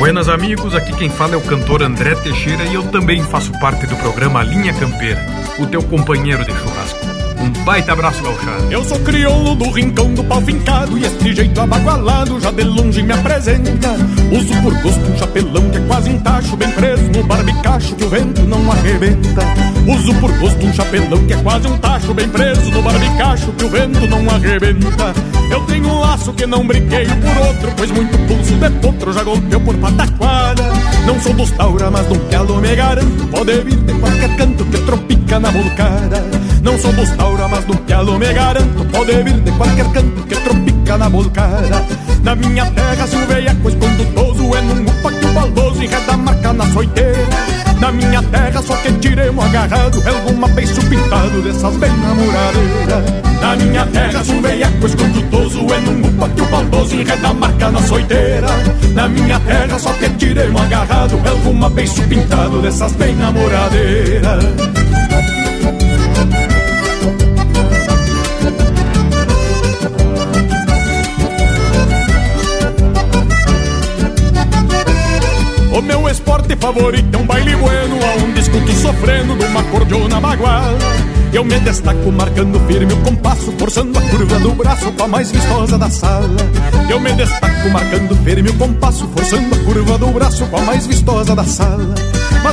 Buenas amigos, aqui quem fala é o cantor André Teixeira e eu também faço parte do programa Linha Campeira, o teu companheiro de churrasco. Um baita abraço, gauchado. Eu sou crioulo do rincão do pau fincado E este jeito abagualado já de longe me apresenta. Uso por gosto um chapelão que é quase um tacho Bem preso no barbicacho que o vento não arrebenta. Uso por gosto um chapelão que é quase um tacho Bem preso no barbicacho que o vento não arrebenta. Eu tenho um laço que não brinquei por outro Pois muito pulso de potro já golpeou por pataquada Não sou dos taura, mas num pelo me garanto Pode vir de qualquer canto que tropica na volcada Não sou dos taura, mas num pelo me garanto Pode vir de qualquer canto que tropica na volcada Na minha terra se o veiaco escondutoso É num upa que o baldoso enreda a marca na soiteira Na minha terra só que tiremos agarrado alguma beiço pintado dessas bem namoradeiras. Na minha terra se o veiaco escondutoso É num upa que o baldoso enreda a marca na soiteira Na minha terra só que tiremos agarrado É alguma beiço pintado dessas bem namoradeiras esporte favorito é um baile bueno Aonde escuto sofrendo de uma cordiona bagual. Eu me destaco marcando firme o compasso Forçando a curva do braço com a mais vistosa da sala. Eu me destaco marcando firme o compasso Forçando a curva do braço com a mais vistosa da sala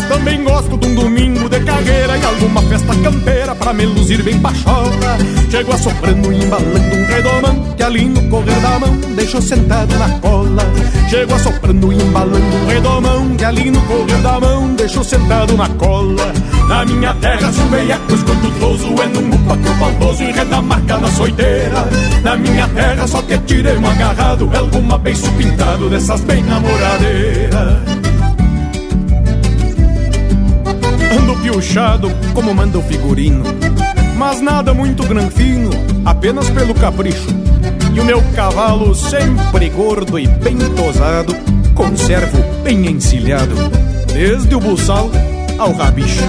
Também gosto de um domingo de carreira E alguma festa campeira pra me luzir bem pachola Chego assoprando e embalando um redomão Que ali no correr da mão deixou sentado na cola. Chego assoprando e embalando um redomão que ali no correr da mão deixou sentado na cola. Na minha terra o veiaco escondutoso é num upa que o baldoso enreda a marca na soiteira Na minha terra só que tirei um agarrado é alguma beiço pintado dessas bem namoradeiras Ando piochado como manda o figurino Mas nada muito granfino, apenas pelo capricho E o meu cavalo sempre gordo e bem tosado Conservo bem encilhado Desde o buçal ao rabicho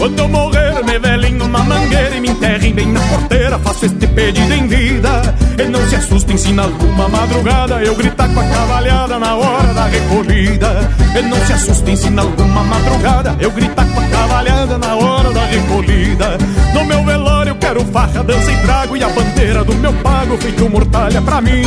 Quando eu morrer, me velem numa mangueira e me enterrem bem na porteira. Faço este pedido em vida. E não se assustem se na alguma madrugada eu gritar com a cavalhada na hora da recolhida. E não se assustem se na alguma madrugada eu gritar com a cavalhada na hora da recolhida. No meu velório quero farra, dança e trago e a bandeira do meu pago feito mortalha pra mim.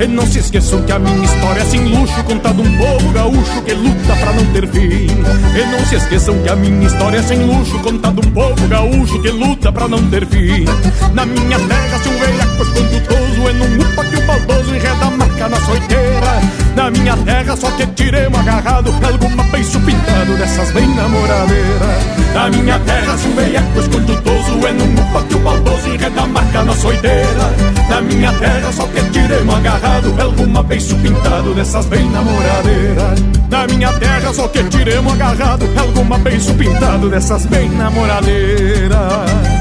E não se esqueçam que a minha história é sem luxo, contada um povo gaúcho que luta pra não ter fim. E não se esqueçam que a minha história é sem luxo, contada um povo gaúcho que luta pra não ter fim. Na minha terra, se um veiaco escondutoso é num upa que o baldoso enreda a marca na soiteira. Na minha terra, só que tiremos agarrado alguma beiço pintado dessas bem namoradeiras. Na minha terra, se um veiaco escondutoso é num upa que o baldoso enreda a marca na soiteira. Na minha terra, só que tiremos agarrado alguma beiço pintado dessas bem namoradeiras. Na minha terra, só que tiremos agarrado alguma beiço pintado dessas bem namoradeiras.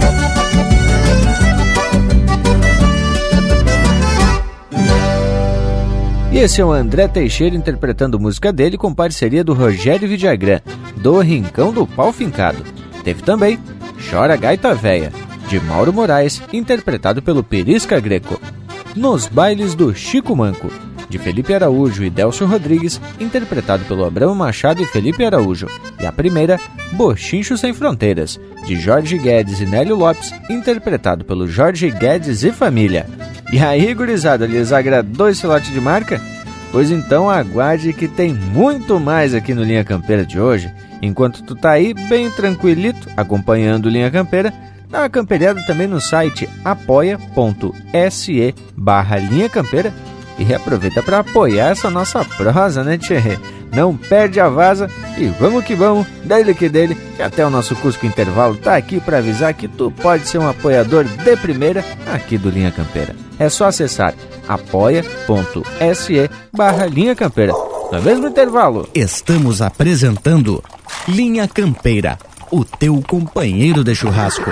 Esse é o André Teixeira interpretando música dele com parceria do Rogério Vidagrã, do Rincão do Pau Fincado. Teve também Chora Gaita Véia, de Mauro Moraes, interpretado pelo Perisca Greco. Nos Bailes do Chico Manco, de Felipe Araújo e Delcio Rodrigues, interpretado pelo Abrão Machado e Felipe Araújo. E a primeira, Bochincho Sem Fronteiras, de Jorge Guedes e Nélio Lopes, interpretado pelo Jorge Guedes e família. E aí, gurizada, lhes agradou esse lote de marca? Pois então aguarde que tem muito mais aqui no Linha Campeira de hoje. Enquanto tu tá aí bem tranquilito acompanhando Linha Campeira, dá uma camperiada também no site apoia.se barra Linha Campeira e aproveita para apoiar essa nossa prosa, né, Tchê? Não perde a vaza e vamos que vamos, dele que dele, que até o nosso Cusco Intervalo tá aqui para avisar que tu pode ser um apoiador de primeira aqui do Linha Campeira. É só acessar apoia.se barra Linha Campeira. No é mesmo intervalo. Estamos apresentando Linha Campeira, o teu companheiro de churrasco.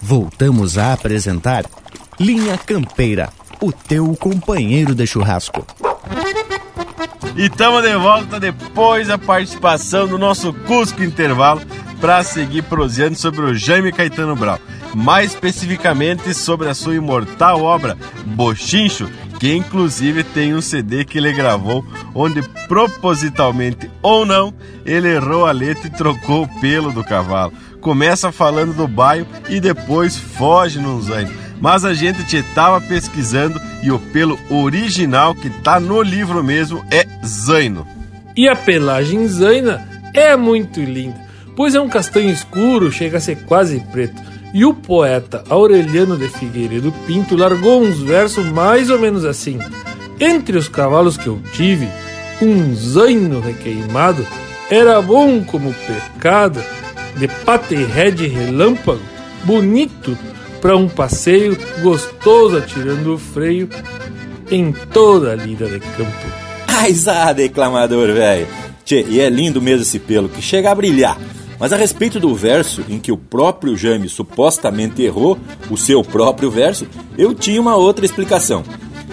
Voltamos a apresentar Linha Campeira, o teu companheiro de churrasco. E estamos de volta depois da participação do nosso Cusco Intervalo para seguir proseando sobre o Jaime Caetano Brau. Mais especificamente sobre a sua imortal obra Bochincho, que inclusive tem um CD que ele gravou, onde propositalmente ou não, ele errou a letra e trocou o pelo do cavalo começa falando do baio e depois foge num zaino. Mas a gente te tava pesquisando e o pelo original que tá no livro mesmo é zaino. E a pelagem zaina é muito linda, pois é um castanho escuro, chega a ser quase preto. E o poeta Aureliano de Figueiredo Pinto largou uns versos mais ou menos assim: Entre os cavalos que eu tive, um zaino requeimado era bom como pecado de paterhead relâmpago, bonito para um passeio gostoso atirando o freio em toda a lida de campo. Ai, zá, declamador, velho. Tchê, e é lindo mesmo esse pelo, que chega a brilhar. Mas a respeito do verso em que o próprio Jaime supostamente errou o seu próprio verso, eu tinha uma outra explicação.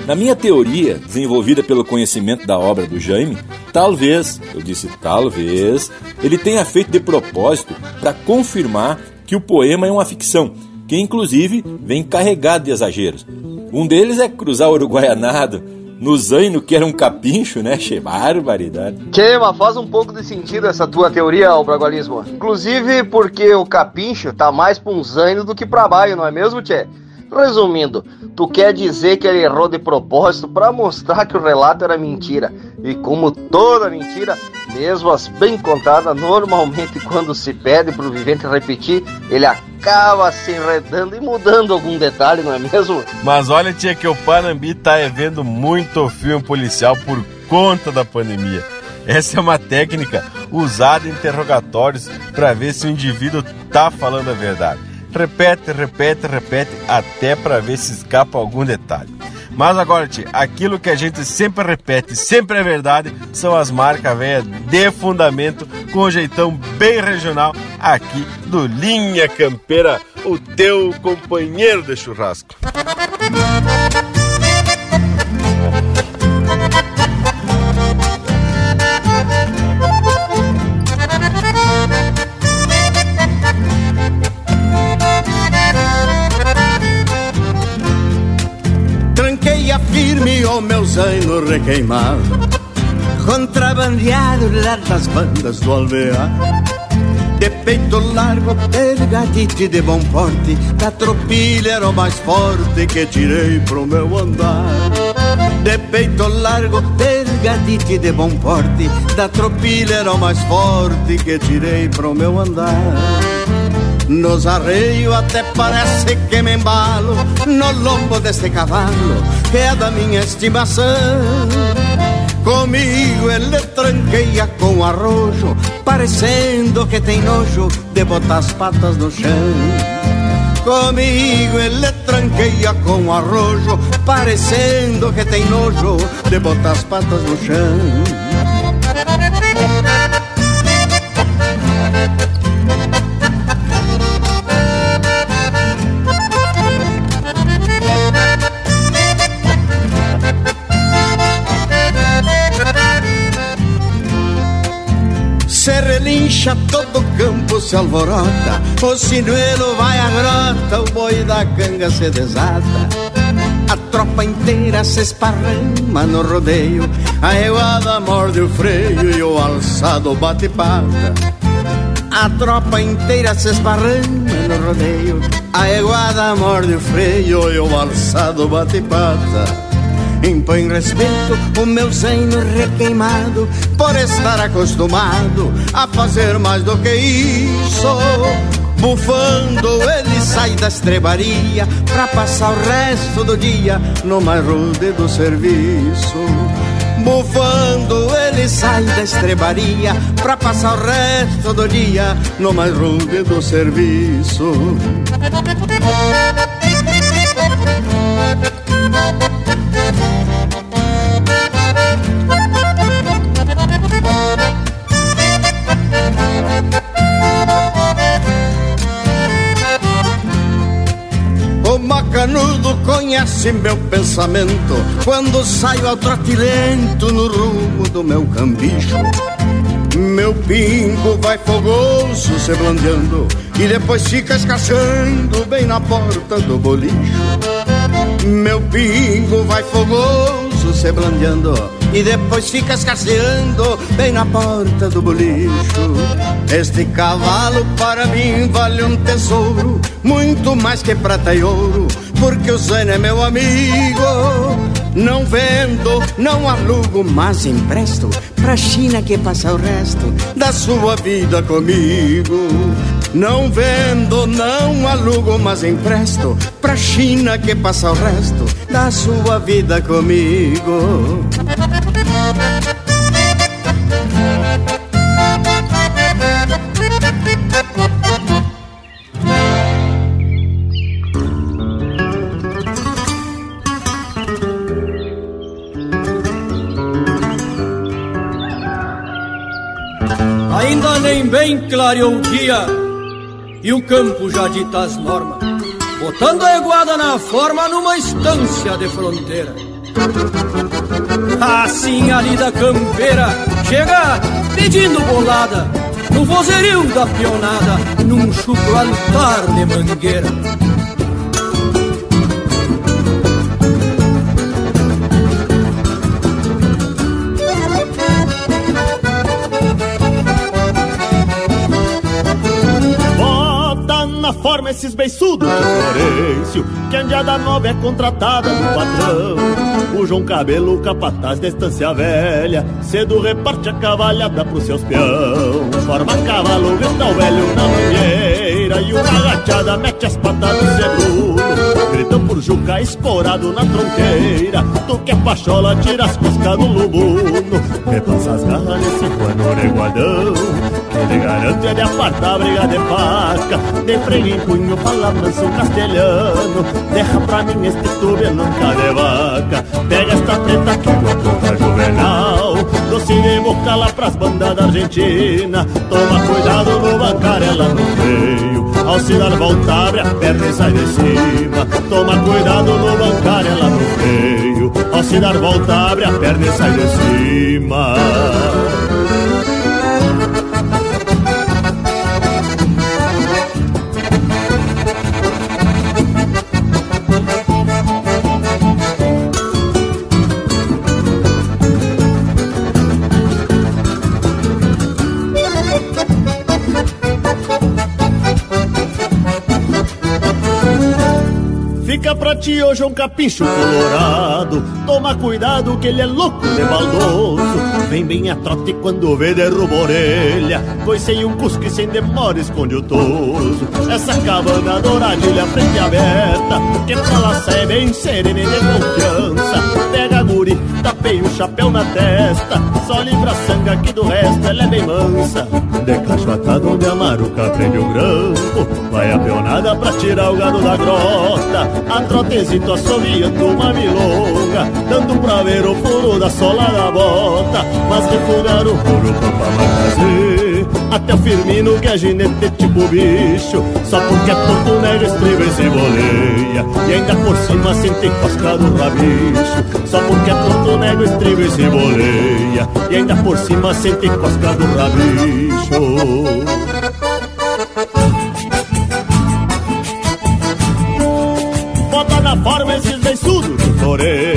Na minha teoria, desenvolvida pelo conhecimento da obra do Jaime, talvez, eu disse talvez, ele tenha feito de propósito para confirmar que o poema é uma ficção, que inclusive vem carregado de exageros. Um deles é cruzar o Uruguaianado no zaino que era um capincho, né? Che, barbaridade. Che, mas faz um pouco de sentido essa tua teoria, o bragualismo. Inclusive porque o capincho tá mais pra um zaino do que pra baio, não é mesmo, Tchê? Resumindo, tu quer dizer que ele errou de propósito para mostrar que o relato era mentira. E como toda mentira, mesmo as bem contadas, normalmente quando se pede para o vivente repetir, ele acaba se enredando e mudando algum detalhe, não é mesmo? Mas olha, tia, que o Panambi tá vendo muito filme policial por conta da pandemia. Essa é uma técnica usada em interrogatórios para ver se o indivíduo tá falando a verdade repete, repete, repete, até para ver se escapa algum detalhe. Mas agora, tia, aquilo que a gente sempre repete, sempre é verdade, são as marcas velhas de fundamento, com um jeitão bem regional, aqui do Linha Campeira, o teu companheiro de churrasco. O meu zaino requeimado Contrabandeado das bandas do alvear. De peito largo, delgadite de bom porte. Da tropilha era o mais forte que tirei pro meu andar. De peito largo, delgadite de bom porte. Da tropilha era o mais forte que tirei pro meu andar Nos arreios até parece que me embalo No lombo deste cavalo que é da minha estimação. Comigo ele tranqueia com arrojo Parecendo que tem nojo de botar as patas no chão. Comigo ele tranqueia com arrojo Parecendo que tem nojo de botar as patas no chão relincha, todo campo se alvorota. O sinuelo vai à grota, o boi da canga se desata. A tropa inteira se esparrama no rodeio. A eguada morde o freio e o alçado bate pata. A tropa inteira se esparrama no rodeio. A eguada morde o freio e o alçado bate pata. Impõe respeito o meu zaino requeimado Por estar acostumado a fazer mais do que isso. Bufando ele sai da estrebaria Pra passar o resto do dia no mais rude do serviço. Bufando ele sai da estrebaria Pra passar o resto do dia no mais rude do serviço Canudo conhece meu pensamento Quando saio ao trote lento no rumo do meu cambicho. Meu pingo vai fogoso se blandeando E depois fica escassando bem na porta do bolicho. Meu pingo vai fogoso se blandeando e depois fica escasseando bem na porta do bolicho. Este cavalo para mim vale um tesouro, muito mais que prata e ouro, porque o Zé é meu amigo. Não vendo, não alugo, mas empresto pra China que passa o resto da sua vida comigo. Não vendo, não alugo, mas empresto pra China que passa o resto da sua vida comigo. Ainda nem bem clareou o dia e o campo já dita as normas, botando a eguada na forma numa estância de fronteira. Assim ali da campeira chega pedindo bolada No vozerio da pionada Num chucro altar de mangueira esses beiçudos Florencio Que Andiada Nova é contratada do patrão. O João Cabelo, capataz da estância velha Cedo reparte a cavalhada pros seus peão. Forma cavalo, grita o velho na mangueira E uma agachada mete as patas no seguro Gritam por Juca escorado na tronqueira Tu que é pachola, tira as coscas do lubuno Repassa as garras nesse pano neguadão Lhe garante de apartar a briga de faca. De freio em punho, fala manso castelhano. Derra pra mim este tubelão de vaca. Pega esta preta que igual juvenal Doce de boca lá pras bandas da Argentina. Toma cuidado no bancarela no freio. Ao se dar volta abre a perna e sai de cima. Toma cuidado no bancarela no freio. Ao se dar volta abre a perna e sai de cima ti hoje é um capricho colorado. Toma cuidado que ele é louco de baldoso. Vem bem a trote quando vê derruba orelha. Pois sem um cusco e sem demora esconde o toso. Essa cabana douradilha frente aberta. Que pra lá sai bem serena e de confiança. Pega a guri, tapei o chapéu na testa. Só livra a sangue aqui do resto, ela é bem mansa. De cacho atado onde amaruca prende o grampo. Vai a peonada pra tirar o gado da grota. A trotezito assoviando uma milonga. Dando pra ver o furo da sola da bota. Mas refugar o furo pra fazer. Até o Firmino que é ginete tipo bicho Só porque é tonto nega estriba e se boleia E ainda por cima sente cosca do rabicho Só porque é tonto nega estriba e se boleia E ainda por cima sente cosca do rabicho. Bota na forma esses beiçudos do Florencio.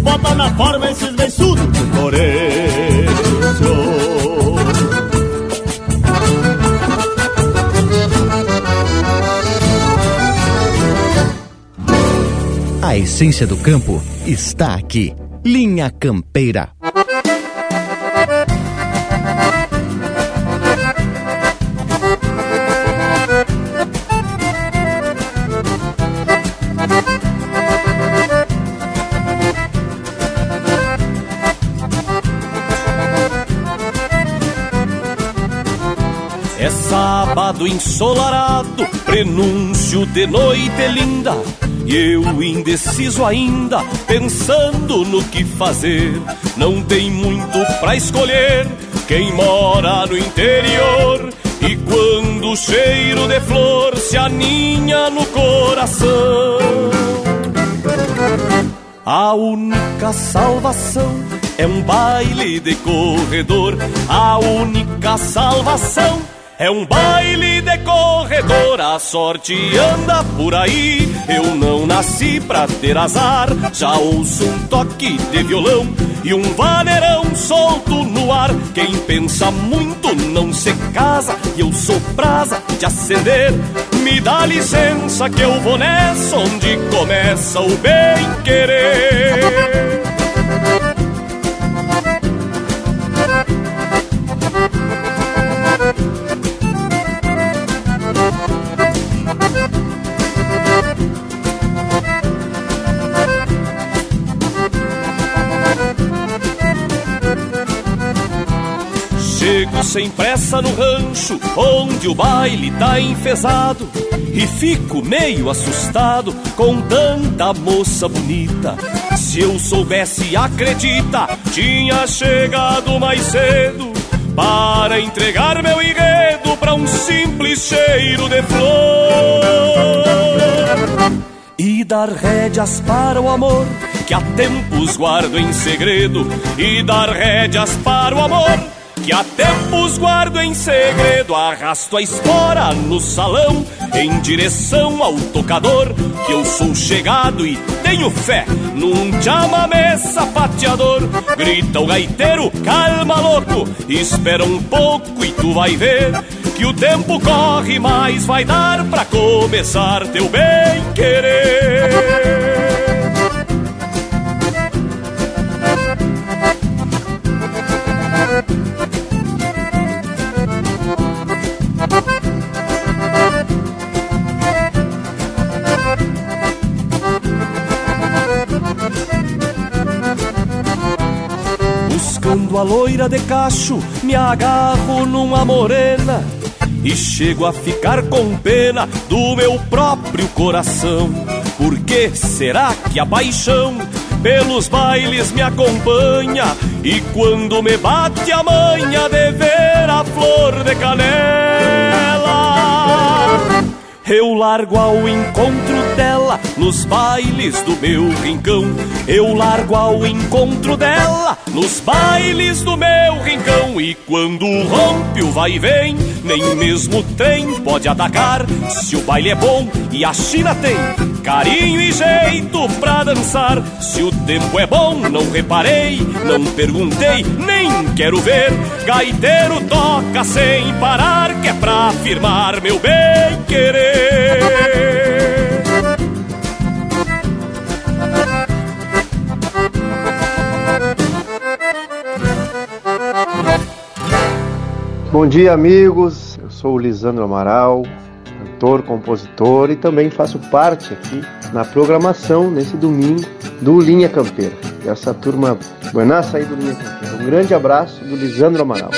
Bota na forma esses essência do campo está aqui. Linha Campeira. É sábado ensolarado, prenúncio de noite linda. E eu indeciso ainda, pensando no que fazer. Não tem muito pra escolher quem mora no interior. E quando o cheiro de flor se aninha no coração, a única salvação é um baile de corredor. A única salvação é um baile de corredor. A sorte anda por aí. Eu não nasci pra ter azar. Já ouço um toque de violão e um vaneirão solto no ar. Quem pensa muito não se casa. E eu sou brasa de acender. Me dá licença que eu vou nessa onde começa o bem querer. Sem pressa no rancho, onde o baile tá enfesado. E fico meio assustado com tanta moça bonita. Se eu soubesse, acredita, tinha chegado mais cedo para entregar meu enredo pra um simples cheiro de flor e dar rédeas para o amor que há tempos guardo em segredo e dar rédeas para o amor que há tempos guardo em segredo arrasto a espora no salão em direção ao tocador que eu sou chegado e tenho fé num chamamé sapateador grita o gaiteiro calma louco espera um pouco e tu vai ver que o tempo corre mas vai dar pra começar teu bem querer loira de cacho, me agarro numa morena e chego a ficar com pena do meu próprio coração. Por que será que a paixão pelos bailes me acompanha e quando me bate a manha de ver a flor de canela, eu largo ao encontro dela nos bailes do meu rincão. Eu largo ao encontro dela, nos bailes do meu rincão. E quando rompe o vai e vem, nem mesmo o trem pode atacar. Se o baile é bom e a China tem carinho e jeito pra dançar. Se o tempo é bom, não reparei, não perguntei, nem quero ver. Gaiteiro toca sem parar, que é pra afirmar meu bem querer. Bom dia, amigos. Eu sou o Lisandro Amaral, cantor, compositor e também faço parte aqui na programação nesse domingo do Linha Campeira. Essa turma buenaça aí do Linha Campeira. Um grande abraço do Lisandro Amaral.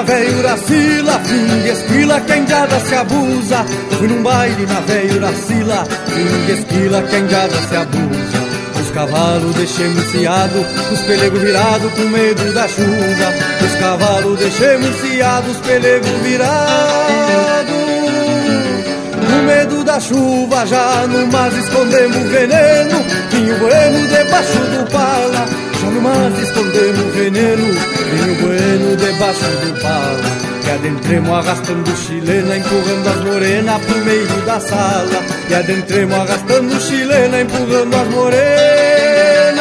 Na velha Uracila, fim de esquila, quem jada se abusa. Fui num baile na velha Uracila, fim de esquila, quem jada se abusa. Os cavalos deixei muciado, os pelegos virados com medo da chuva. Os cavalos deixei muciado, os pelegos virados. Com medo da chuva, já no mar escondemos veneno. Vinho bueno debaixo do pala, no mar escondemos veneno. Vinho bueno debaixo do pala. E adentremos arrastando chilena, empurrando as morenas pro meio da sala. E adentremos arrastando chilena, empurrando as morenas.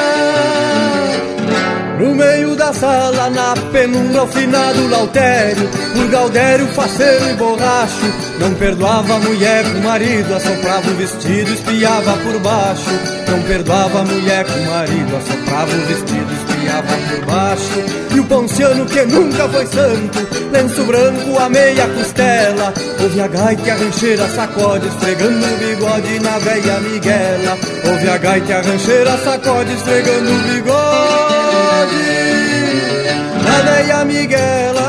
No meio da sala, na penumbra, ao finado Lautério, por Gaudério, faceiro e borracho. Não perdoava a mulher com o marido, assoprava o vestido, espiava por baixo. Não perdoava a mulher com o marido, assoprava o vestido, espiava por baixo. E o ponciano que nunca foi santo, lenço branco, a meia costela. Ouve a gaita a rancheira sacode, esfregando o bigode na velha Miguela. Ouve a gaita a rancheira sacode, esfregando o bigode na velha Miguela.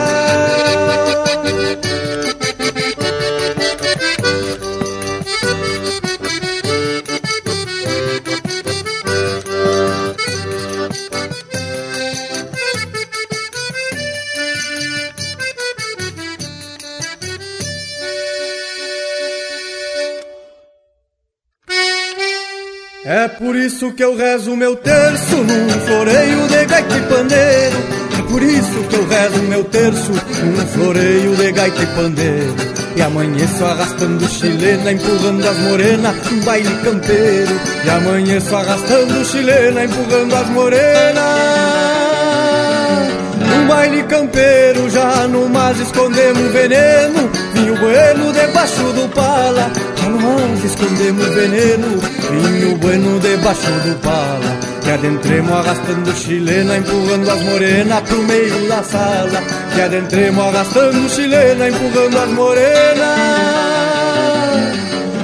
Isso que eu rezo meu terço num floreio de gaita e pandeiro. É por isso que eu rezo meu terço num floreio de gaita e pandeiro. E amanheço arrastando chilena, empurrando as morenas, um baile campeiro. E amanheço arrastando chilena, empurrando as morenas. Baile campeiro, já no mar escondemos veneno. Vinho bueno debaixo do pala, já no mar escondemos veneno. Vinho bueno debaixo do pala. E adentremos arrastando chilena, empurrando as morenas pro meio da sala. E adentremos arrastando chilena, empurrando as morenas.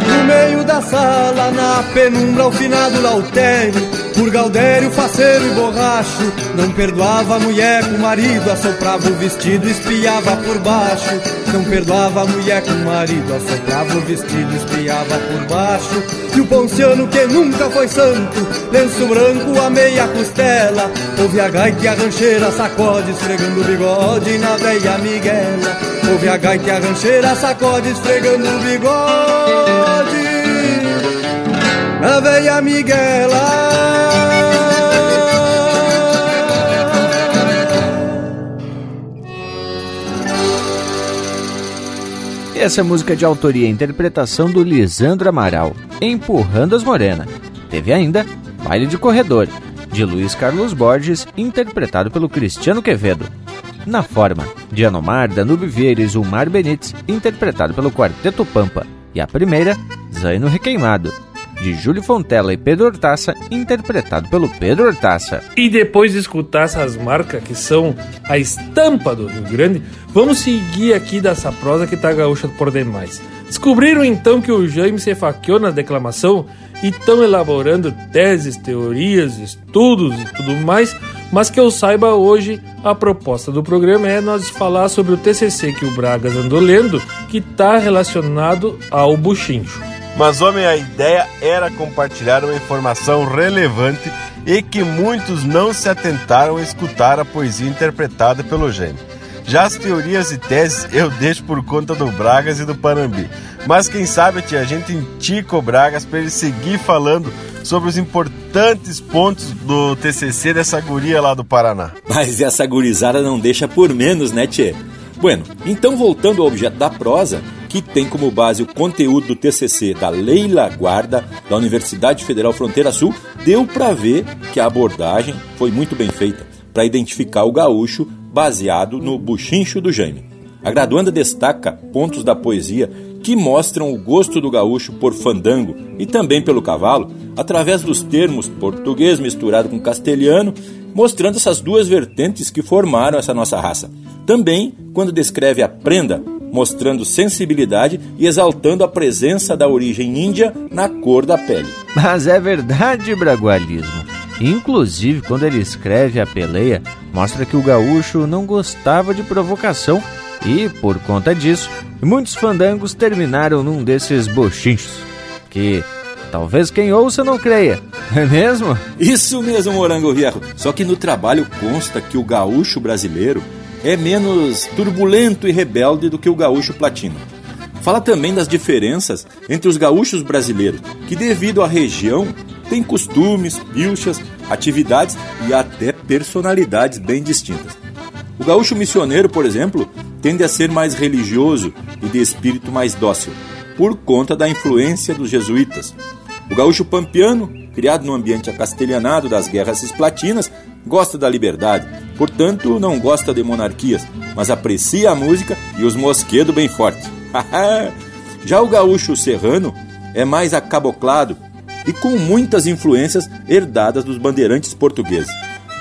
No meio da sala, na penumbra, ao finado Lautério. Por Gaudério, faceiro e borracho Não perdoava a mulher com o marido Assoprava o vestido, espiava por baixo. Não perdoava a mulher com o marido Assoprava o vestido, espiava por baixo. E o ponciano que nunca foi santo Lenço branco, a meia costela. Ouve a gaita e a rancheira sacode Esfregando o bigode na velha Miguela. Ouve a gaita e a rancheira sacode Esfregando o bigode na velha Miguela essa música é de autoria e interpretação do Lisandro Amaral, Empurrando as Morenas. Teve ainda Baile de Corredor, de Luiz Carlos Borges, interpretado pelo Cristiano Quevedo. Na forma, de Anomar, Danube Vieira e Zulmar Benites, interpretado pelo Quarteto Pampa. E a primeira, Zaino Requeimado, de Júlio Fontela e Pedro Hortaça, interpretado pelo Pedro Hortaça. E depois de escutar essas marcas que são a estampa do Rio Grande, vamos seguir aqui dessa prosa que tá gaúcha por demais. Descobriram então que o Jaime se faqueou na declamação e estão elaborando teses, teorias, estudos e tudo mais Mas que eu saiba hoje, a proposta do programa é nós falar sobre o TCC que o Bragas andou lendo, que está relacionado ao buchincho. Mas, homem, a ideia era compartilhar uma informação relevante e que muitos não se atentaram a escutar a poesia interpretada pelo gênio. Já as teorias e teses eu deixo por conta do Bragas e do Panambi. Mas quem sabe, tia, a gente intica o Bragas para ele seguir falando sobre os importantes pontos do TCC dessa guria lá do Paraná. Mas essa gurizada não deixa por menos, né, tchê? Bueno, então voltando ao objeto da prosa, que tem como base o conteúdo do TCC da Leila Guarda, da Universidade Federal Fronteira Sul, deu para ver que a abordagem foi muito bem feita para identificar o gaúcho baseado no buchincho do Jaime. A graduanda destaca pontos da poesia que mostram o gosto do gaúcho por fandango e também pelo cavalo, através dos termos português misturado com castelhano, mostrando essas duas vertentes que formaram essa nossa raça. Também quando descreve a prenda, mostrando sensibilidade e exaltando a presença da origem índia na cor da pele. Mas é verdade, Bragualismo. Inclusive, quando ele escreve a peleia, mostra que o gaúcho não gostava de provocação e, por conta disso, muitos fandangos terminaram num desses bochinchos. Que talvez quem ouça não creia, é mesmo? Isso mesmo, Morango Viejo. Só que no trabalho consta que o gaúcho brasileiro é menos turbulento e rebelde do que o gaúcho platino. Fala também das diferenças entre os gaúchos brasileiros, que devido à região têm costumes, pilchas, atividades e até personalidades bem distintas. O gaúcho missioneiro, por exemplo, tende a ser mais religioso e de espírito mais dócil, por conta da influência dos jesuítas. O gaúcho pampiano, criado no ambiente acastelhanado das guerras cisplatinas, gosta da liberdade, portanto não gosta de monarquias, mas aprecia a música e os mosquedos bem fortes. Já o gaúcho serrano é mais acaboclado e com muitas influências herdadas dos bandeirantes portugueses.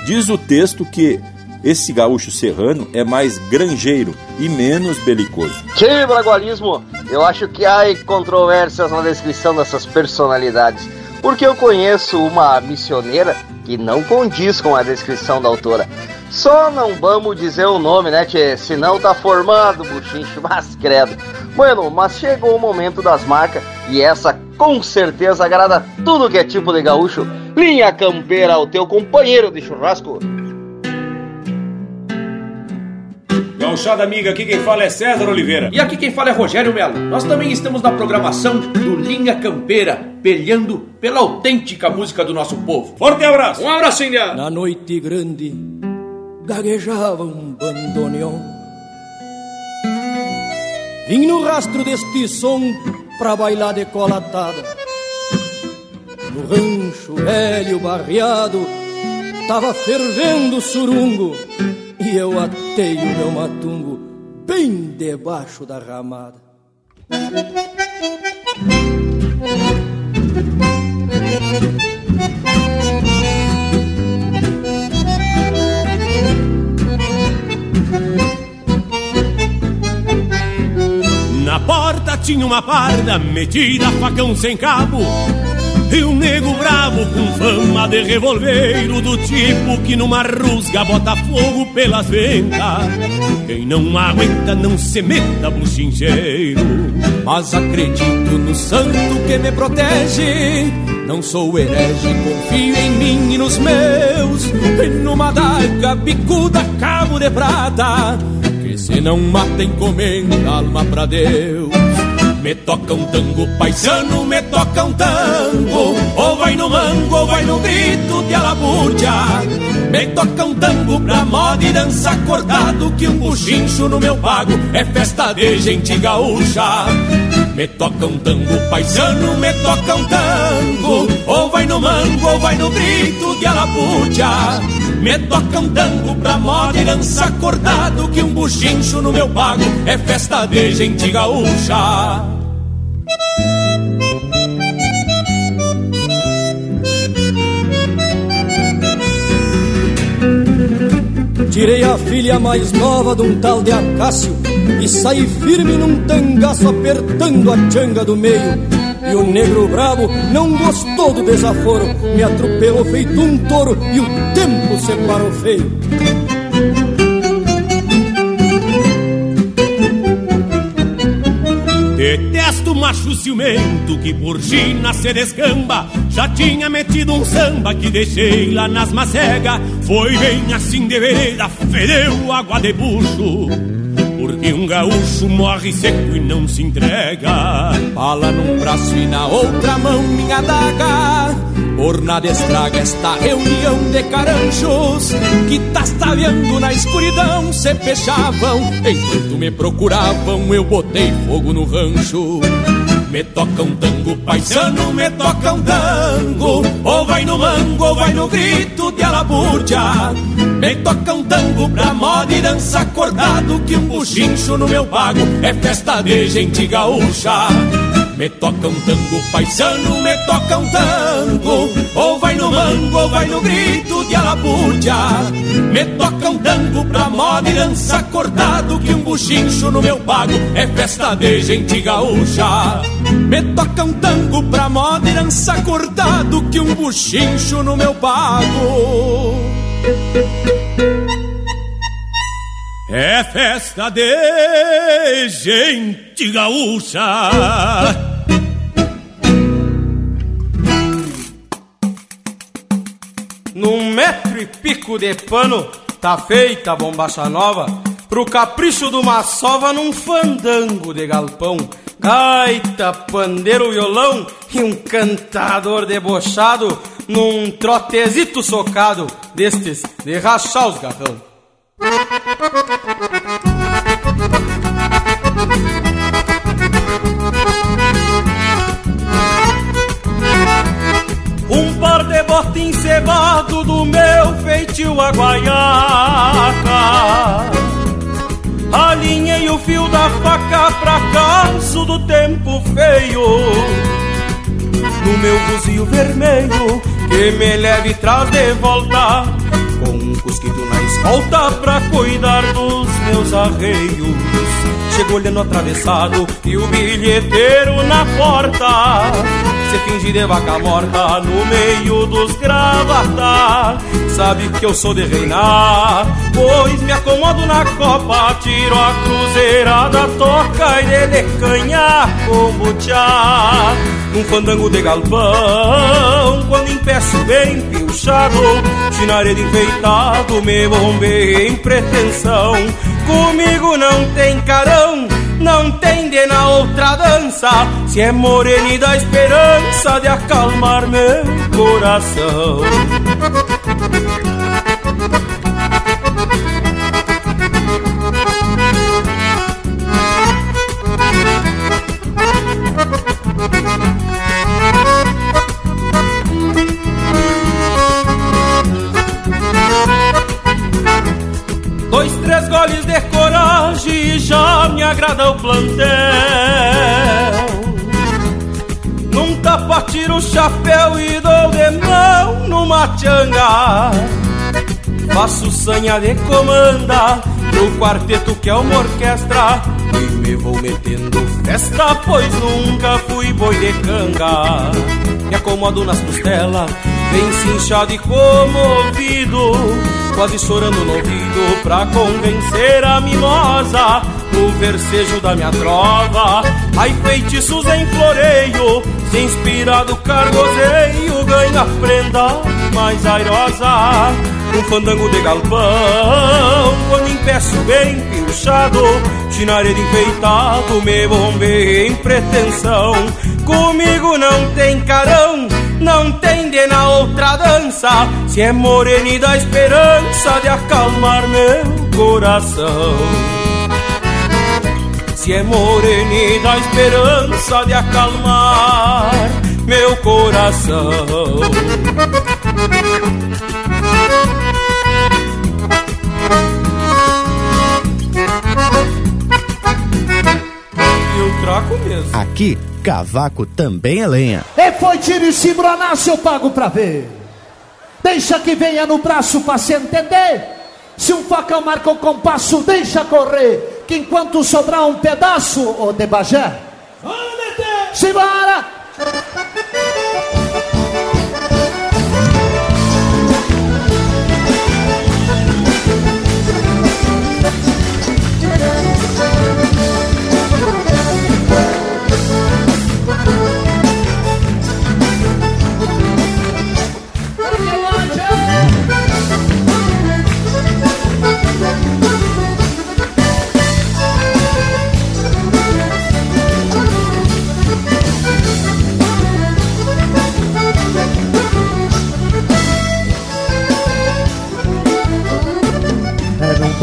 Diz o texto que esse gaúcho serrano é mais granjeiro e menos belicoso. Que bragualismo! Eu acho que há controvérsias na descrição dessas personalidades, porque eu conheço uma missioneira que não condiz com a descrição da autora. Só não vamos dizer o nome, né, tchê? Senão tá formado, buchincho, mas credo. Bueno, mas chegou o momento das marcas e essa com certeza agrada tudo que é tipo de gaúcho. Linha Campeira, o teu companheiro de churrasco. Gauchada amiga, aqui quem fala é César Oliveira. E aqui quem fala é Rogério Melo. Nós também estamos na programação do Linha Campeira, pelhando pela autêntica música do nosso povo. Forte abraço! Um abraço, India! Na noite grande, gaguejava um bandoneon. Vim no rastro deste som pra bailar decolatada. No rancho velho barreado, tava fervendo surungo e eu atei o meu matungo bem debaixo da ramada. Na porta tinha uma parda metida facão sem cabo e um nego bravo com fama de revolveiro Do tipo que numa rusga bota fogo pelas ventas. Quem não aguenta não se meta buchincheiro Mas acredito no santo que me protege. Não sou herege, confio em mim e nos meus. E numa daga bicuda cabo de prata se não mata encomenda alma pra Deus. Me toca um tango paisano, me toca um tango. Ou vai no mango, ou vai no grito de alabuja Me toca um tango pra moda e dança acordado Que um buchincho no meu pago é festa de gente gaúcha. Me toca um tango paisano, me toca um tango Ou vai no mango, ou vai no grito de alabuja Me toca um tango pra moda e dança acordado Que um buchincho no meu pago é festa de gente gaúcha Tirei a filha mais nova de um tal de Acácio E saí firme num tangaço apertando a changa do meio E o negro bravo não gostou do desaforo Me atropelou feito um touro e o tempo separou feio. Detesto macho ciumento que por China se descamba Já tinha metido um samba que deixei lá nas macegas Foi bem assim de vereda, fedeu água de bucho porque um gaúcho morre seco e não se entrega. Fala num braço e na outra mão minha daga. Por nada estraga esta reunião de caranchos que tastaveando na escuridão se fechavam. Enquanto me procuravam, eu botei fogo no rancho. Me toca um tango paisano, me toca um tango Ou vai no mango, ou vai no grito de alabúrdia Me toca um tango pra moda e dança acordado Que um buchincho no meu pago é festa de gente gaúcha me toca um tango paisano, me toca um tango. Ou vai no mango, ou vai no grito de alapúrdia Me toca um tango pra moda e dança acordado Que um buchincho no meu pago é festa de gente gaúcha. Me toca um tango pra moda e dança acordado Que um buchincho no meu pago é festa de gente gaúcha. Num metro e pico de pano, tá feita a bombacha nova. Pro capricho de uma sova num fandango de galpão. Gaita, pandeiro, violão e um cantador debochado num trotezito socado destes de rachar os garrão. Um par de bota encebado do meu feitio a Alinhei o fio da faca pra caso do tempo feio. No meu buzio vermelho que me leve traz de volta Com um cusquito na escolta pra cuidar dos meus arreios. Chego olhando atravessado e o bilheteiro na porta. Se finge de vaca morta no meio dos gravata. Sabe que eu sou de reinar Pois me acomodo na copa Tiro a cruzeirada, toca e dele canha como tchá Num fandango de galpão Quando empeço bem pilchado Chinaredo enfeitado Me bombei em pretensão Comigo não tem carão, não tem de na outra dança. Se é morena dá esperança de acalmar meu coração. E já me agrada o plantel. Num tapa tiro o chapéu e dou de mão numa tchanga. Faço sanha de comanda no quarteto que é uma orquestra. E me vou metendo festa, pois nunca fui boi de canga. Me acomodo nas costelas, bem cinchado e comovido quase chorando no ouvido pra convencer a mimosa no versejo da minha trova. Ai, feitiços em floreio, se inspirado cargozeio, ganha prenda mais airosa. Um fandango de galpão, quando empeço bem pilchado, chinaredo enfeitado, me bombei em pretensão. Comigo não tem carão, não tem de na outra dança. Se é morena dá esperança de acalmar meu coração. Se é morena dá esperança de acalmar meu coração. Eu trago mesmo Aqui, cavaco também é lenha. E foi tiro e cimbronaço, eu pago pra ver. Deixa que venha no braço pra se entender. Se um facão marca o compasso, deixa correr. Que enquanto sobrar um pedaço, ô de Bagé. Simbora!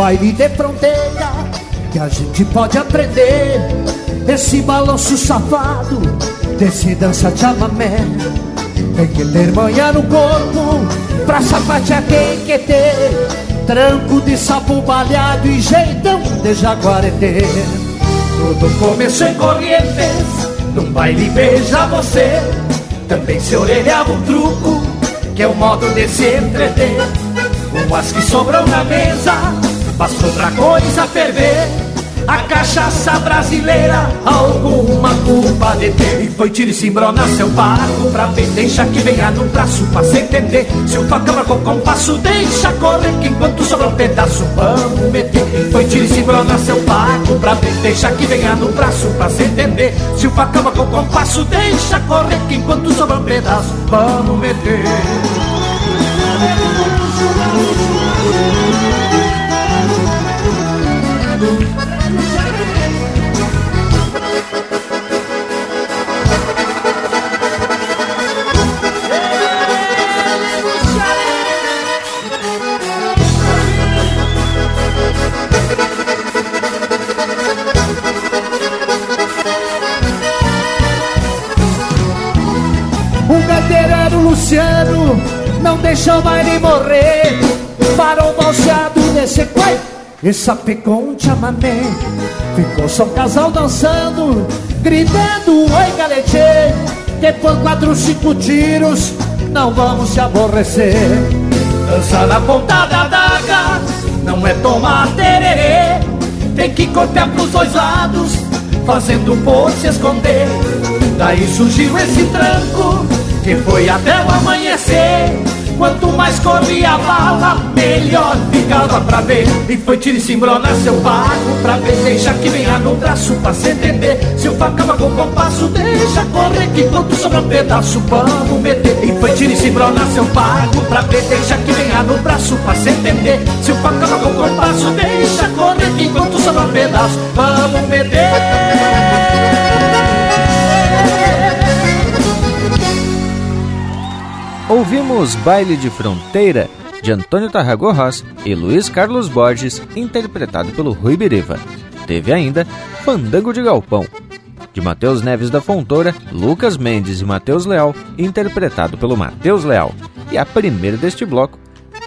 Baile de fronteira que a gente pode aprender esse balanço safado desse dança chamamé. Tem que ter manhã no corpo pra sapatear tem que ter tranco de sapo balhado e jeitão de jaguareté. Tudo começou em Corrientes, num baile beija você. Também se orelhava um truco, que é o modo de se entreter. Umas que sobram na mesa, mas outra coisa ferver. A cachaça brasileira, alguma culpa de ter. E foi tiro e cimbro seu barco pra ver Deixa que venha no braço pra se entender. Se o facão marcou compasso, deixa correr Que enquanto sobra um pedaço, vamos meter. E foi tiro e cimbro seu barco pra ver Deixa que venha no braço pra se entender. Se o facão marcou compasso, deixa correr Que enquanto sobra um pedaço, vamos meter deixou mais ele morrer. Parou o balseado desse quai e sapecou um chamamé. Ficou só um casal dançando, gritando oi galete. Depois quatro, cinco tiros, não vamos se aborrecer. Dança na ponta da daga, não é tomar tererê. Tem que cortar pros dois lados, fazendo por se esconder. Daí surgiu esse tranco que foi até o amanhecer. Quanto mais corria a bala, melhor ficava pra ver. E foi tiro e cimbrona seu pago pra ver. Deixa que venha no braço pra se entender. Se o facava com compasso, deixa correr. Que quanto sobra um pedaço, vamos meter. E foi tiro e cimbrona seu pago pra ver. Deixa que venha no braço pra se entender. Se o facava com compasso, deixa correr. Que quanto sobra um pedaço, vamos meter. Ouvimos Baile de Fronteira, de Antônio Tarragorros e Luiz Carlos Borges, interpretado pelo Rui Biriva. Teve ainda Fandango de Galpão, de Matheus Neves da Fontoura, Lucas Mendes e Matheus Leal, interpretado pelo Matheus Leal. E a primeira deste bloco,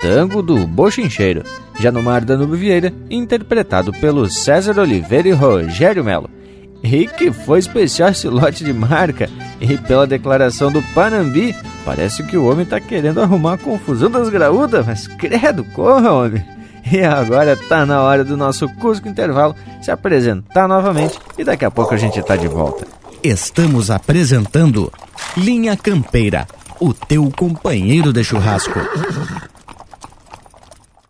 Tango do Bochincheiro, de Anomar Danube Vieira, interpretado pelo César Oliveira e Rogério Melo. E que foi especial esse lote de marca. E pela declaração do Panambi, parece que o homem tá querendo arrumar a confusão das graúdas, mas credo, corra, homem. E agora tá na hora do nosso Cusco Intervalo se apresentar novamente e daqui a pouco a gente tá de volta. Estamos apresentando Linha Campeira, o teu companheiro de churrasco.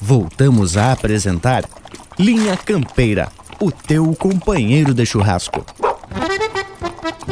Voltamos a apresentar Linha Campeira, o teu companheiro de churrasco.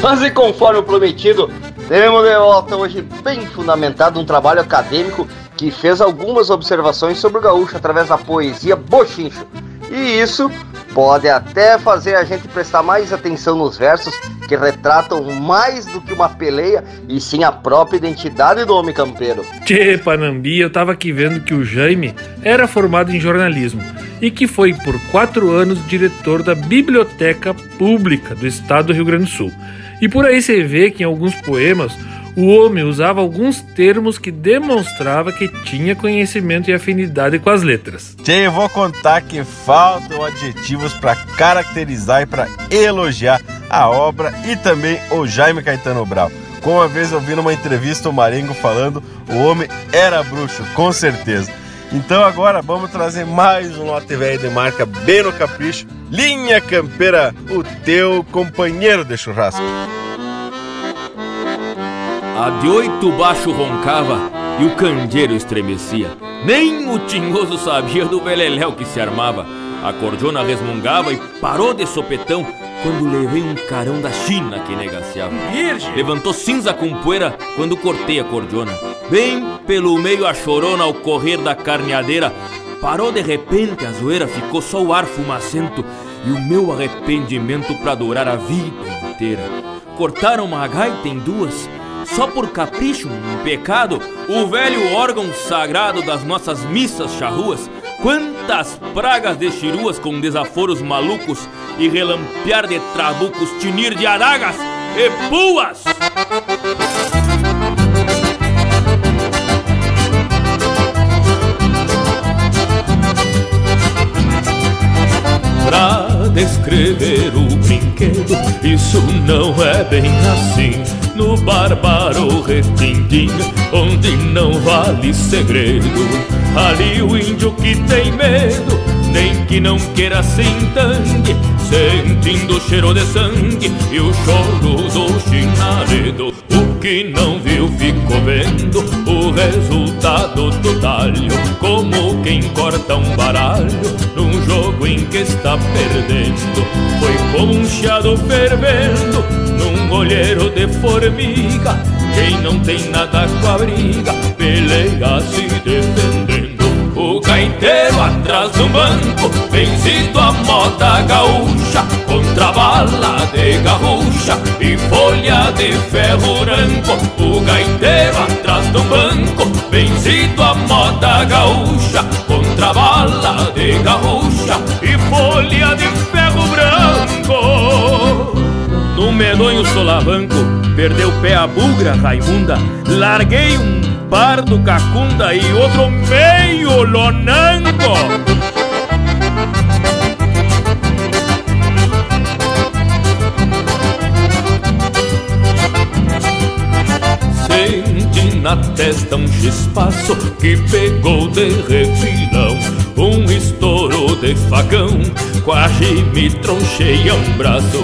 Mas e conforme prometido, temos de volta hoje bem fundamentado um trabalho acadêmico que fez algumas observações sobre o gaúcho através da poesia Bochincho. E isso pode até fazer a gente prestar mais atenção nos versos que retratam mais do que uma peleia e sim a própria identidade do homem campeiro. Tchê, Panambi, eu tava aqui vendo que o Jaime era formado em jornalismo e que foi por quatro anos diretor da Biblioteca Pública do Estado do Rio Grande do Sul. E por aí você vê que em alguns poemas o homem usava alguns termos que demonstrava que tinha conhecimento e afinidade com as letras. Tchê, eu vou contar que faltam adjetivos para caracterizar e para elogiar a obra e também o Jaime Caetano Brau. Como uma vez eu vi numa entrevista o Marengo falando, o homem era bruxo, com certeza. Então agora vamos trazer mais um lote velho de marca bem no capricho. Linha Campeira, o teu companheiro de churrasco. A de oito baixo roncava e o candeeiro estremecia. Nem o tinhoso sabia do beleléu que se armava. A cordiona resmungava e parou de sopetão quando levei um carão da China que negaciava. Virgem! Levantou cinza com poeira quando cortei a cordiona. Bem pelo meio a chorona ao correr da carneadeira. Parou de repente a zoeira, ficou só o ar fumacento e o meu arrependimento pra durar a vida inteira. Cortaram uma gaita em duas, só por capricho, um pecado, o velho órgão sagrado das nossas missas charruas. Quantas pragas de chiruas com desaforos malucos e relampear de trabucos, tinir de adagas e puas! Pra descrever o brinquedo, isso não é bem assim. No bárbaro retindinho, onde não vale segredo, ali o índio que tem medo, nem que não queira se entangue, sentindo o cheiro de sangue e o choro do chinaledo. O que não viu ficou vendo o resultado do talho, como quem corta um baralho num jogo em que está perdendo. Foi como um chiado fervendo num olheiro de formiga. Quem não tem nada com a briga, peleia se defendendo. O gaiteiro atrás do banco, vencido a moda gaúcha, contra bala de garrucha e folha de ferro branco. O gaiteiro atrás do banco, vencido a moda gaúcha, contra bala de garrucha e folha de ferro branco. No medonho solavanco, perdeu pé a bugra Raimunda, larguei um pardo cacunda e outro meio lonango. Senti na testa um chispaço que pegou de refilão Um estouro de facão, quase me tronchei a um braço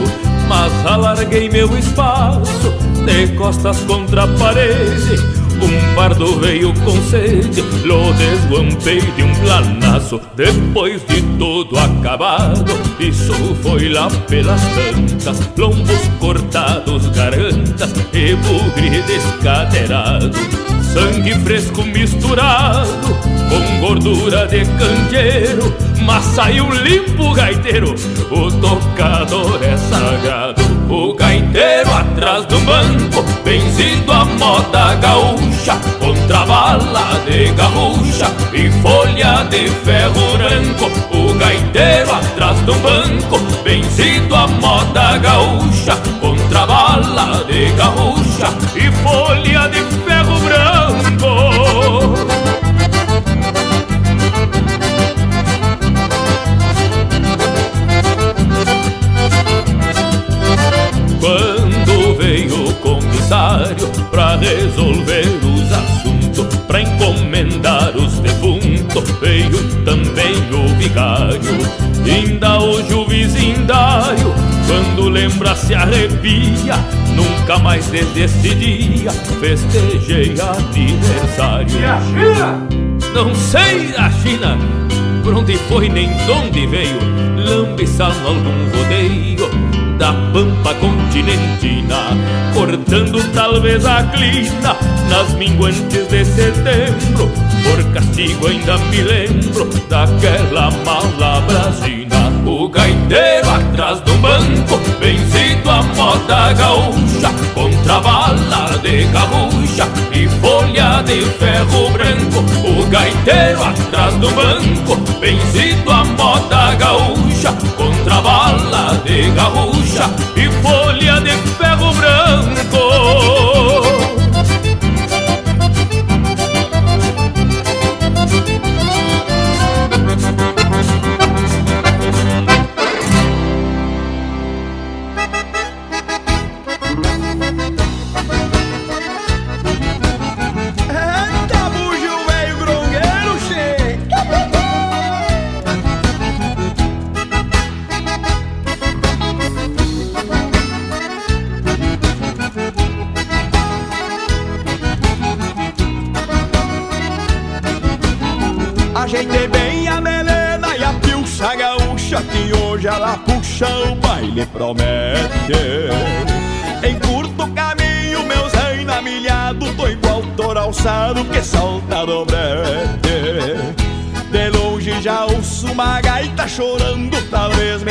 Mas alarguei meu espaço, de costas contra a parede um pardo veio com sede, lo desguampei de um planaço. Depois de tudo acabado, isso foi lá pelas tantas, lombos cortados, gargantas e bugre descadeirado. Sangue fresco misturado com gordura de candeeiro, mas saiu limpo gaiteiro, o tocador é sagrado. O gaiteiro atrás do banco, vencido a moda gaúcha, contra bala de garrucha e folha de ferro branco. O gaiteiro atrás do banco, vencido a moda gaúcha, contra bala de garrucha e folha de ferro branco. Quando veio o comissário pra resolver os assuntos, pra encomendar os defuntos, veio também o vigário. Ainda hoje o vizindário, quando lembra se arrepia, nunca mais desde esse dia festejei aniversário. E a China? Não sei a China, por onde foi nem de onde veio, lambiçando algum rodeio da pampa continentina, cortando talvez a clina nas minguantes de setembro. Por castigo ainda me lembro daquela mala brasina. Gaiteiro atrás do banco, vencido a moda gaúcha, contra bala de garrucha e folha de ferro branco. O gaiteiro atrás do banco, vencido a moda gaúcha, contra bala de garrucha e folha de ferro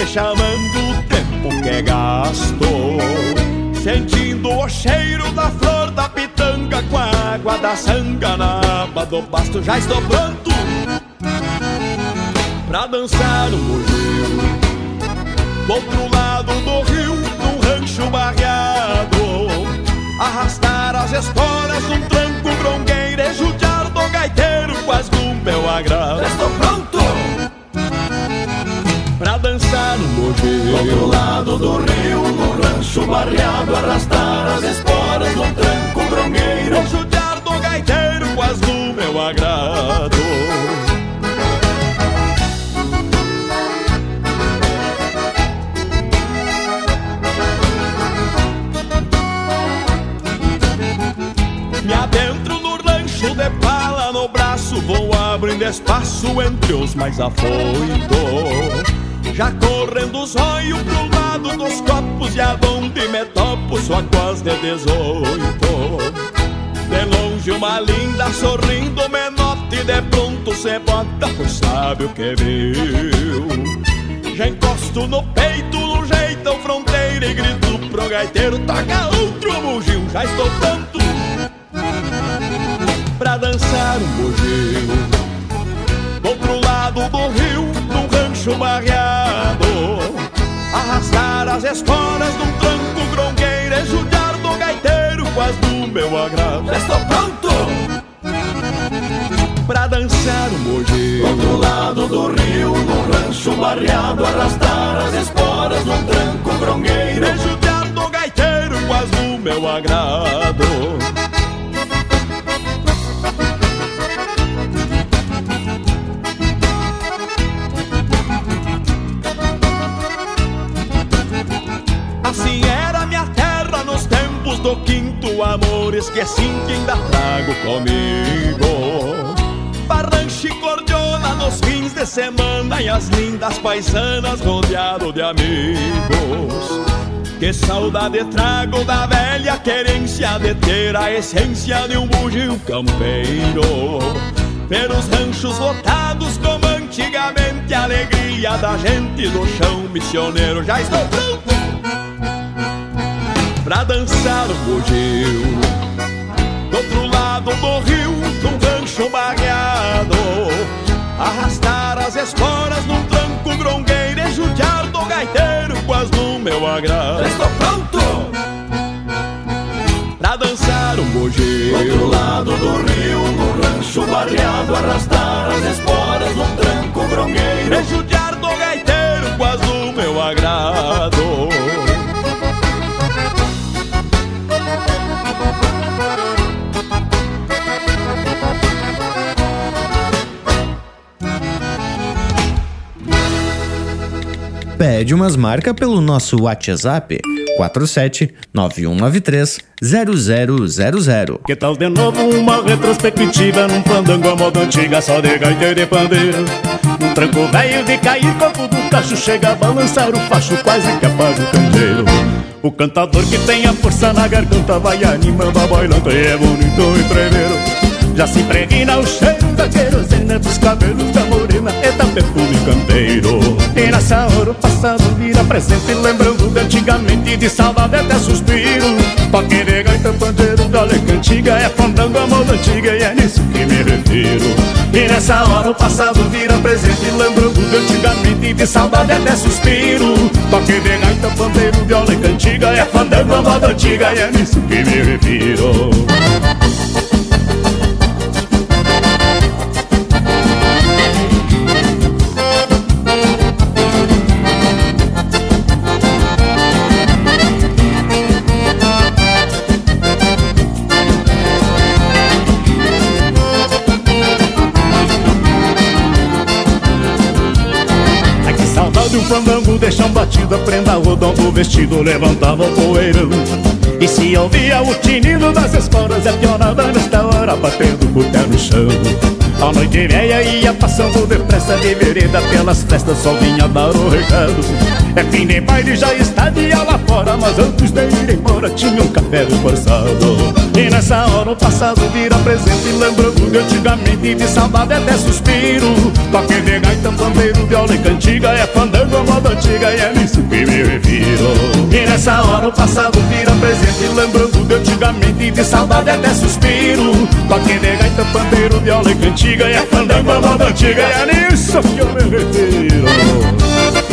me chamando o tempo que gasto Sentindo o cheiro da flor da pitanga Com a água da sanga na aba do pasto Já estou pronto Pra dançar no bugio Do outro lado do rio, num rancho barreado Arrastar as esporas num tranco grongueiro E judiar do gaiteiro quase do meu agrado Do outro lado do rio, no rancho barreado Arrastar as esporas num tranco grongueiro E judiar do gaiteiro quase do meu agrado. Me adentro no rancho de pala no braço Vou abrindo espaço entre os mais afoitos Já correndo os olhos pro lado dos copos E aonde me topo só quase de dezoito. De longe uma linda sorrindo menote De pronto cê bota pois sabe o que viu. Já encosto no peito no jeitão fronteira E grito pro gaiteiro Toca outro bugio, já estou pronto Pra dançar um bugio. Do outro lado do rio, rancho barreado Arrastar as esporas num tranco grongueiro E judiar do gaiteiro quase do meu agrado. Estou pronto! Pra dançar um bugio Do outro lado do rio, num rancho barreado Arrastar as esporas num tranco grongueiro. E judiar do gaiteiro quase do meu agrado Assim era minha terra nos tempos do quinto amor. Esqueci que ainda trago comigo. Barranche cordiona nos fins de semana E as lindas paisanas rodeado de amigos. Que saudade trago da velha querência De ter a essência de um bugio campeiro. Pelos ranchos lotados como antigamente A alegria da gente do chão missioneiro Já estou pronto pra dançar o bugio. Do outro lado do rio, num rancho barreado Arrastar as esporas num tranco grongueiro E judiar do gaiteiro quase no meu agrado. Estou pronto! Pra dançar um bugio. Do outro lado do rio, no rancho barreado Arrastar as esporas Pede umas marcas pelo nosso WhatsApp 47 9193 0000. Que tal de novo uma retrospectiva num fandango a moda antiga só de gaita e de pandeiro? Um tranco velho de cair, corpo do cacho chega a balançar o facho quase que apaga o candeeiro. O cantador que tem a força na garganta vai animando a bailanta e é bonito e treveiro. Já se impregna o cheiro da querosena dos cabelos da morena e da perfume canteiro. E nessa hora o passado vira presente, lembrando de antigamente de saudade até suspiro. Toque de gaita pandeiro da leca antiga é fandango a moda antiga e é nisso que me refiro. E nessa hora o passado vira presente, lembrando de antigamente de saudade até suspiro. Toque de gaita pandeiro viola e cantiga é fandango a moda antiga e é nisso que me refiro. Fandango de chão batido Prenda rodão do vestido levantava o poeirão. E se ouvia o tinido das esporas a pionada nesta hora batendo o pé no chão. A noite velha ia passando depressa de vereda Pelas festas só vinha dar o recado. É fim de baile, já está dia lá fora Mas antes de ir embora tinha um café reforçado E nessa hora o passado vira presente Lembrando de antigamente de saudade até suspiro. Toque de gaita, pandeiro, viola e cantiga É fandango a moda antiga e é nisso que me refiro. E nessa hora o passado vira presente Lembrando de antigamente de saudade até suspiro. Toque de gaita, pandeiro, viola e cantiga antiga a fandango a moda antiga E é nisso que eu me refiro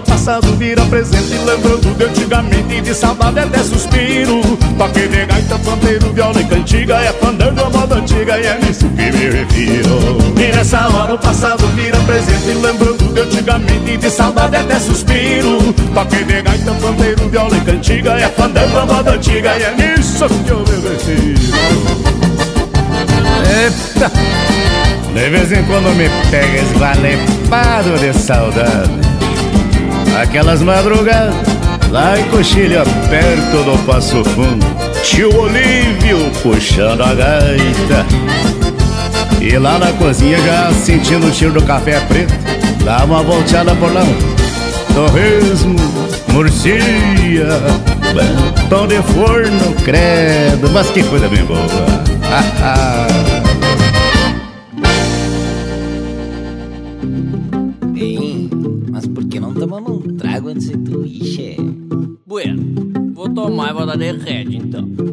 passado vira presente Lembrando de antigamente de saudade até suspiro. Toque de gaita, pandeiro, viola e cantiga É fandango a moda antiga e é nisso que me refiro. E nessa hora o passado vira presente Lembrando de antigamente de saudade até suspiro. Toque de gaita, pandeiro, viola e cantiga É fandango a moda antiga e é nisso que eu me refiro. Eita! De vez em quando me pega esvalepado de saudade Aquelas madrugadas lá em Coxilha, perto do Passo Fundo, tio Olívio puxando a gaita. E lá na cozinha já sentindo o cheiro do café preto, dá uma volteada por lá. Torresmo, murcia, pão de forno, credo, mas que coisa bem boa. Tomar e vou dar derrete então.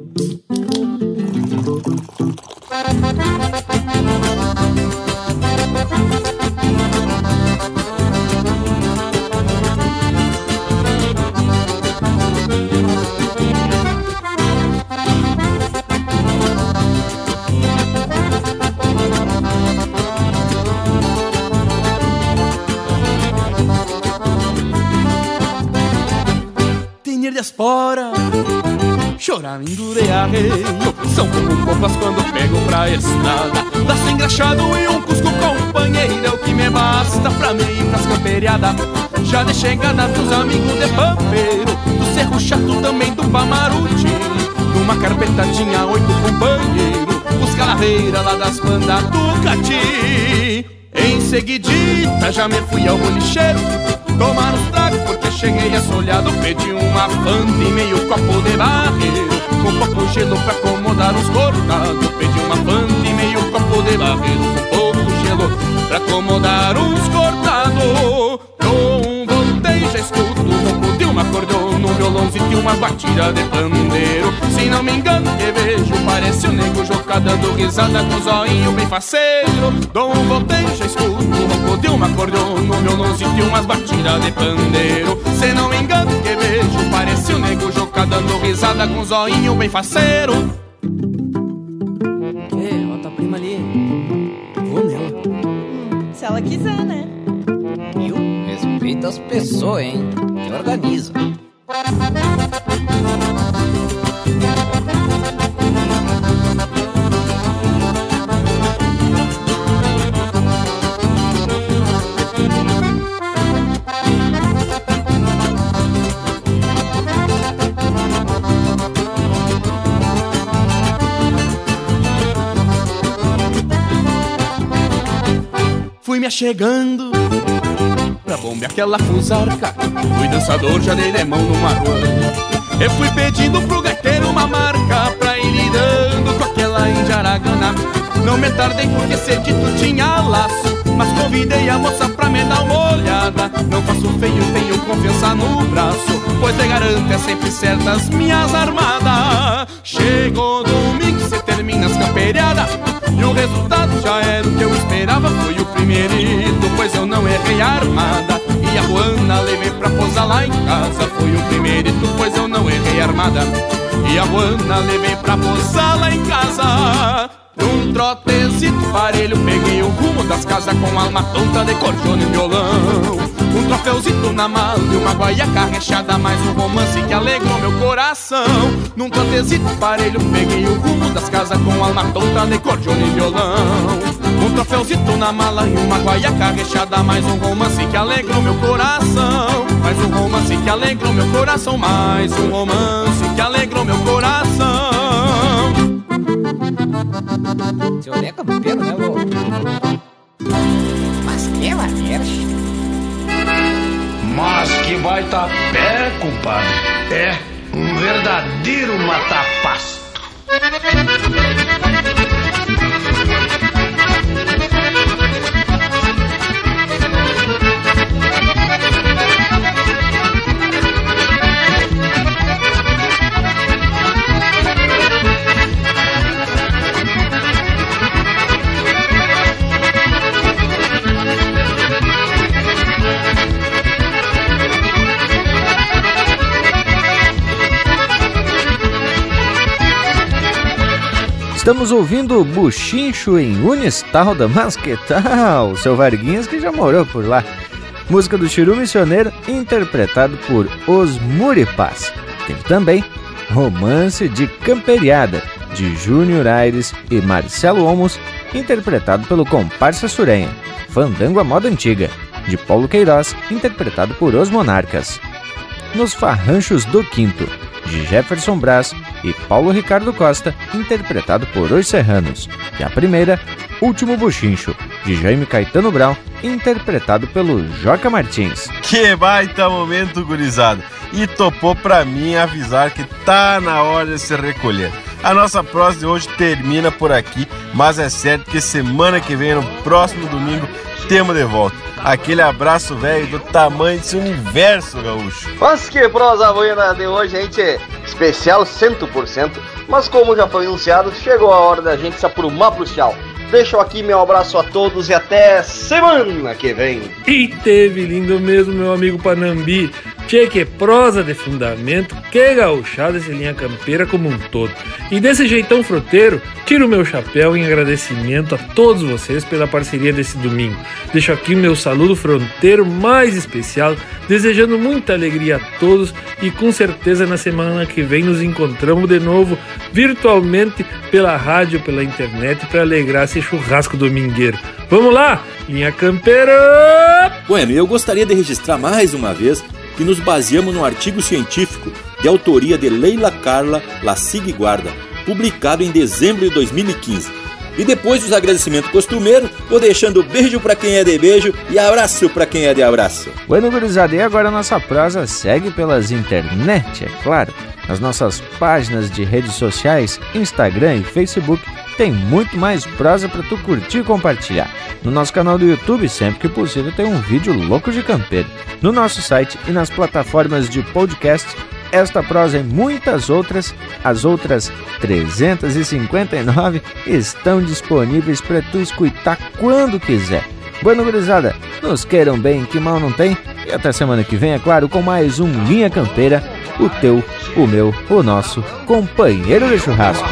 Chorar, endurei arreio São como copas quando pego pra estrada. Laço engraxado e um cusco companheiro É o que me basta pra mim ir pras camperiadas. Já deixei enganar dos amigos de pampeiro Do cerro chato também do Pamaruti. Numa carpeta tinha oito companheiros Os calaveiras lá das bandas do Cati. Em seguidita já me fui ao bolicheiro Tomar os tragos porque cheguei assolhado Pedi uma fanta e meio copo de barreiro Com pouco gelo pra acomodar os cortados Pedi uma fanta e meio copo de barreiro Com pouco gelo pra acomodar os cortados. Um voltei já escuto o uma acordeon No violãozinho e uma batida de pandeiro Se não me engano que vejo parece o nego Joca dando risada com o zoinho bem faceiro Dou um voltei já escuto o ronco de uma acordeon No violãozinho e umas batidas de pandeiro Se não me engano que vejo parece o nego Joca dando risada com o zoinho bem faceiro Que? Ó, tua prima ali. Vou nela. Se ela quiser, né? Viu? Respeita as pessoas, hein? Que organiza. Fui me achegando Pra bombear aquela fusarca. Fui dançador, já dei lemão no maruano Eu fui pedindo pro gaiteiro uma marca Pra ir lidando com aquela indiaragana Não me tardei porque cedito tinha laço Mas convidei a moça pra me dar uma olhada. Não faço feio, tenho confiança no braço Pois te garanto, é sempre certas minhas armadas. Chegou domingo, cê termina as camperiadas e o resultado já era o que eu esperava. Foi o primeirito, pois eu não errei a armada. E a Juana levei pra posar lá em casa. Foi o primeirito, pois eu não errei a armada. E a Juana levei pra posar lá em casa. Num trotezito parelho Peguei o rumo das casas com alma tonta de cordiona e violão troféuzito na mala e uma guaiaca rechada Mais um romance que alegrou meu coração. Num cantezito parelho peguei o rumo das casas Com alma tonta de cordiona e violão. Um troféuzito na mala e uma guaiaca rechada Mais um romance que alegrou meu coração. Mais um romance que alegrou meu coração Mais um romance que alegrou meu coração. Seu é campeiro, né, louco? Mas que maneira, Mas que baita pé, compadre. É um verdadeiro matapasto. Estamos ouvindo Buchincho em Unistalda, mas que tal? Seu Varguinhas que já morou por lá. Música do Chiru Missioneiro, interpretado por Os Muripás. Teve também Romance de Camperiada, de Júnior Aires e Marcelo Olmos, interpretado pelo Comparsa Surenha. Fandango à Moda Antiga, de Paulo Queiroz, interpretado por Os Monarcas. Nos Farranchos do Quinto, de Jefferson Brás e Paulo Ricardo Costa, interpretado por Os Serranos. E a primeira, Último Buchincho, de Jaime Caetano Brown, interpretado pelo Joca Martins. Que baita momento, gurizada! E topou pra mim avisar que tá na hora de se recolher. A nossa prosa de hoje termina por aqui, mas é certo que semana que vem, no próximo domingo, temos de volta. Aquele abraço velho do tamanho desse universo, gaúcho. Mas que prosa buena de hoje, gente. Especial 100%. Mas como já foi anunciado, chegou a hora da gente se aprumar pro tchau. Deixo aqui meu abraço a todos e até semana que vem. E teve lindo mesmo, meu amigo Panambi. Tchê, que prosa de fundamento, que gauchada esse linha campeira como um todo. E desse jeitão fruteiro, tiro o meu chapéu em agradecimento a todos vocês pela parceria desse domingo. Deixo aqui meu saludo fronteiro mais especial, desejando muita alegria a todos e com certeza na semana que vem nos encontramos de novo virtualmente pela rádio, pela internet para alegrar esse churrasco domingueiro. Vamos lá, linha campeira! Bueno, eu gostaria de registrar mais uma vez que nos baseamos no artigo científico de autoria de Leila Carla Lassig Guarda, publicado em dezembro de 2015. E depois dos agradecimentos costumeiros, vou deixando beijo para quem é de beijo e abraço para quem é de abraço. Bueno, gurizada, e agora a nossa prosa segue pelas internet, é claro. Nas nossas páginas de redes sociais, Instagram e Facebook, tem muito mais prosa para tu curtir e compartilhar. No nosso canal do YouTube, sempre que possível, tem um vídeo louco de campeiro. No nosso site e nas plataformas de podcast, esta prosa e muitas outras, as outras 359, estão disponíveis para tu escutar quando quiser. Bueno, gurizada, nos queiram bem, que mal não tem. E até semana que vem, é claro, com mais um Linha Campeira, o teu, o meu, o nosso companheiro de churrasco.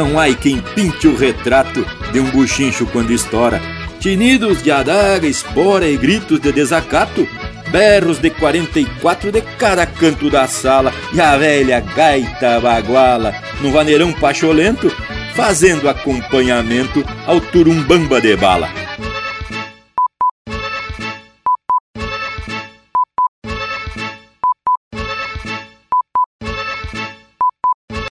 Não há quem pinte o retrato de um buchincho quando estoura. Tinidos de adaga, espora e gritos de desacato, berros de 44 de cada canto da sala e a velha gaita baguala no vaneirão pacholento, fazendo acompanhamento ao turumbamba de bala.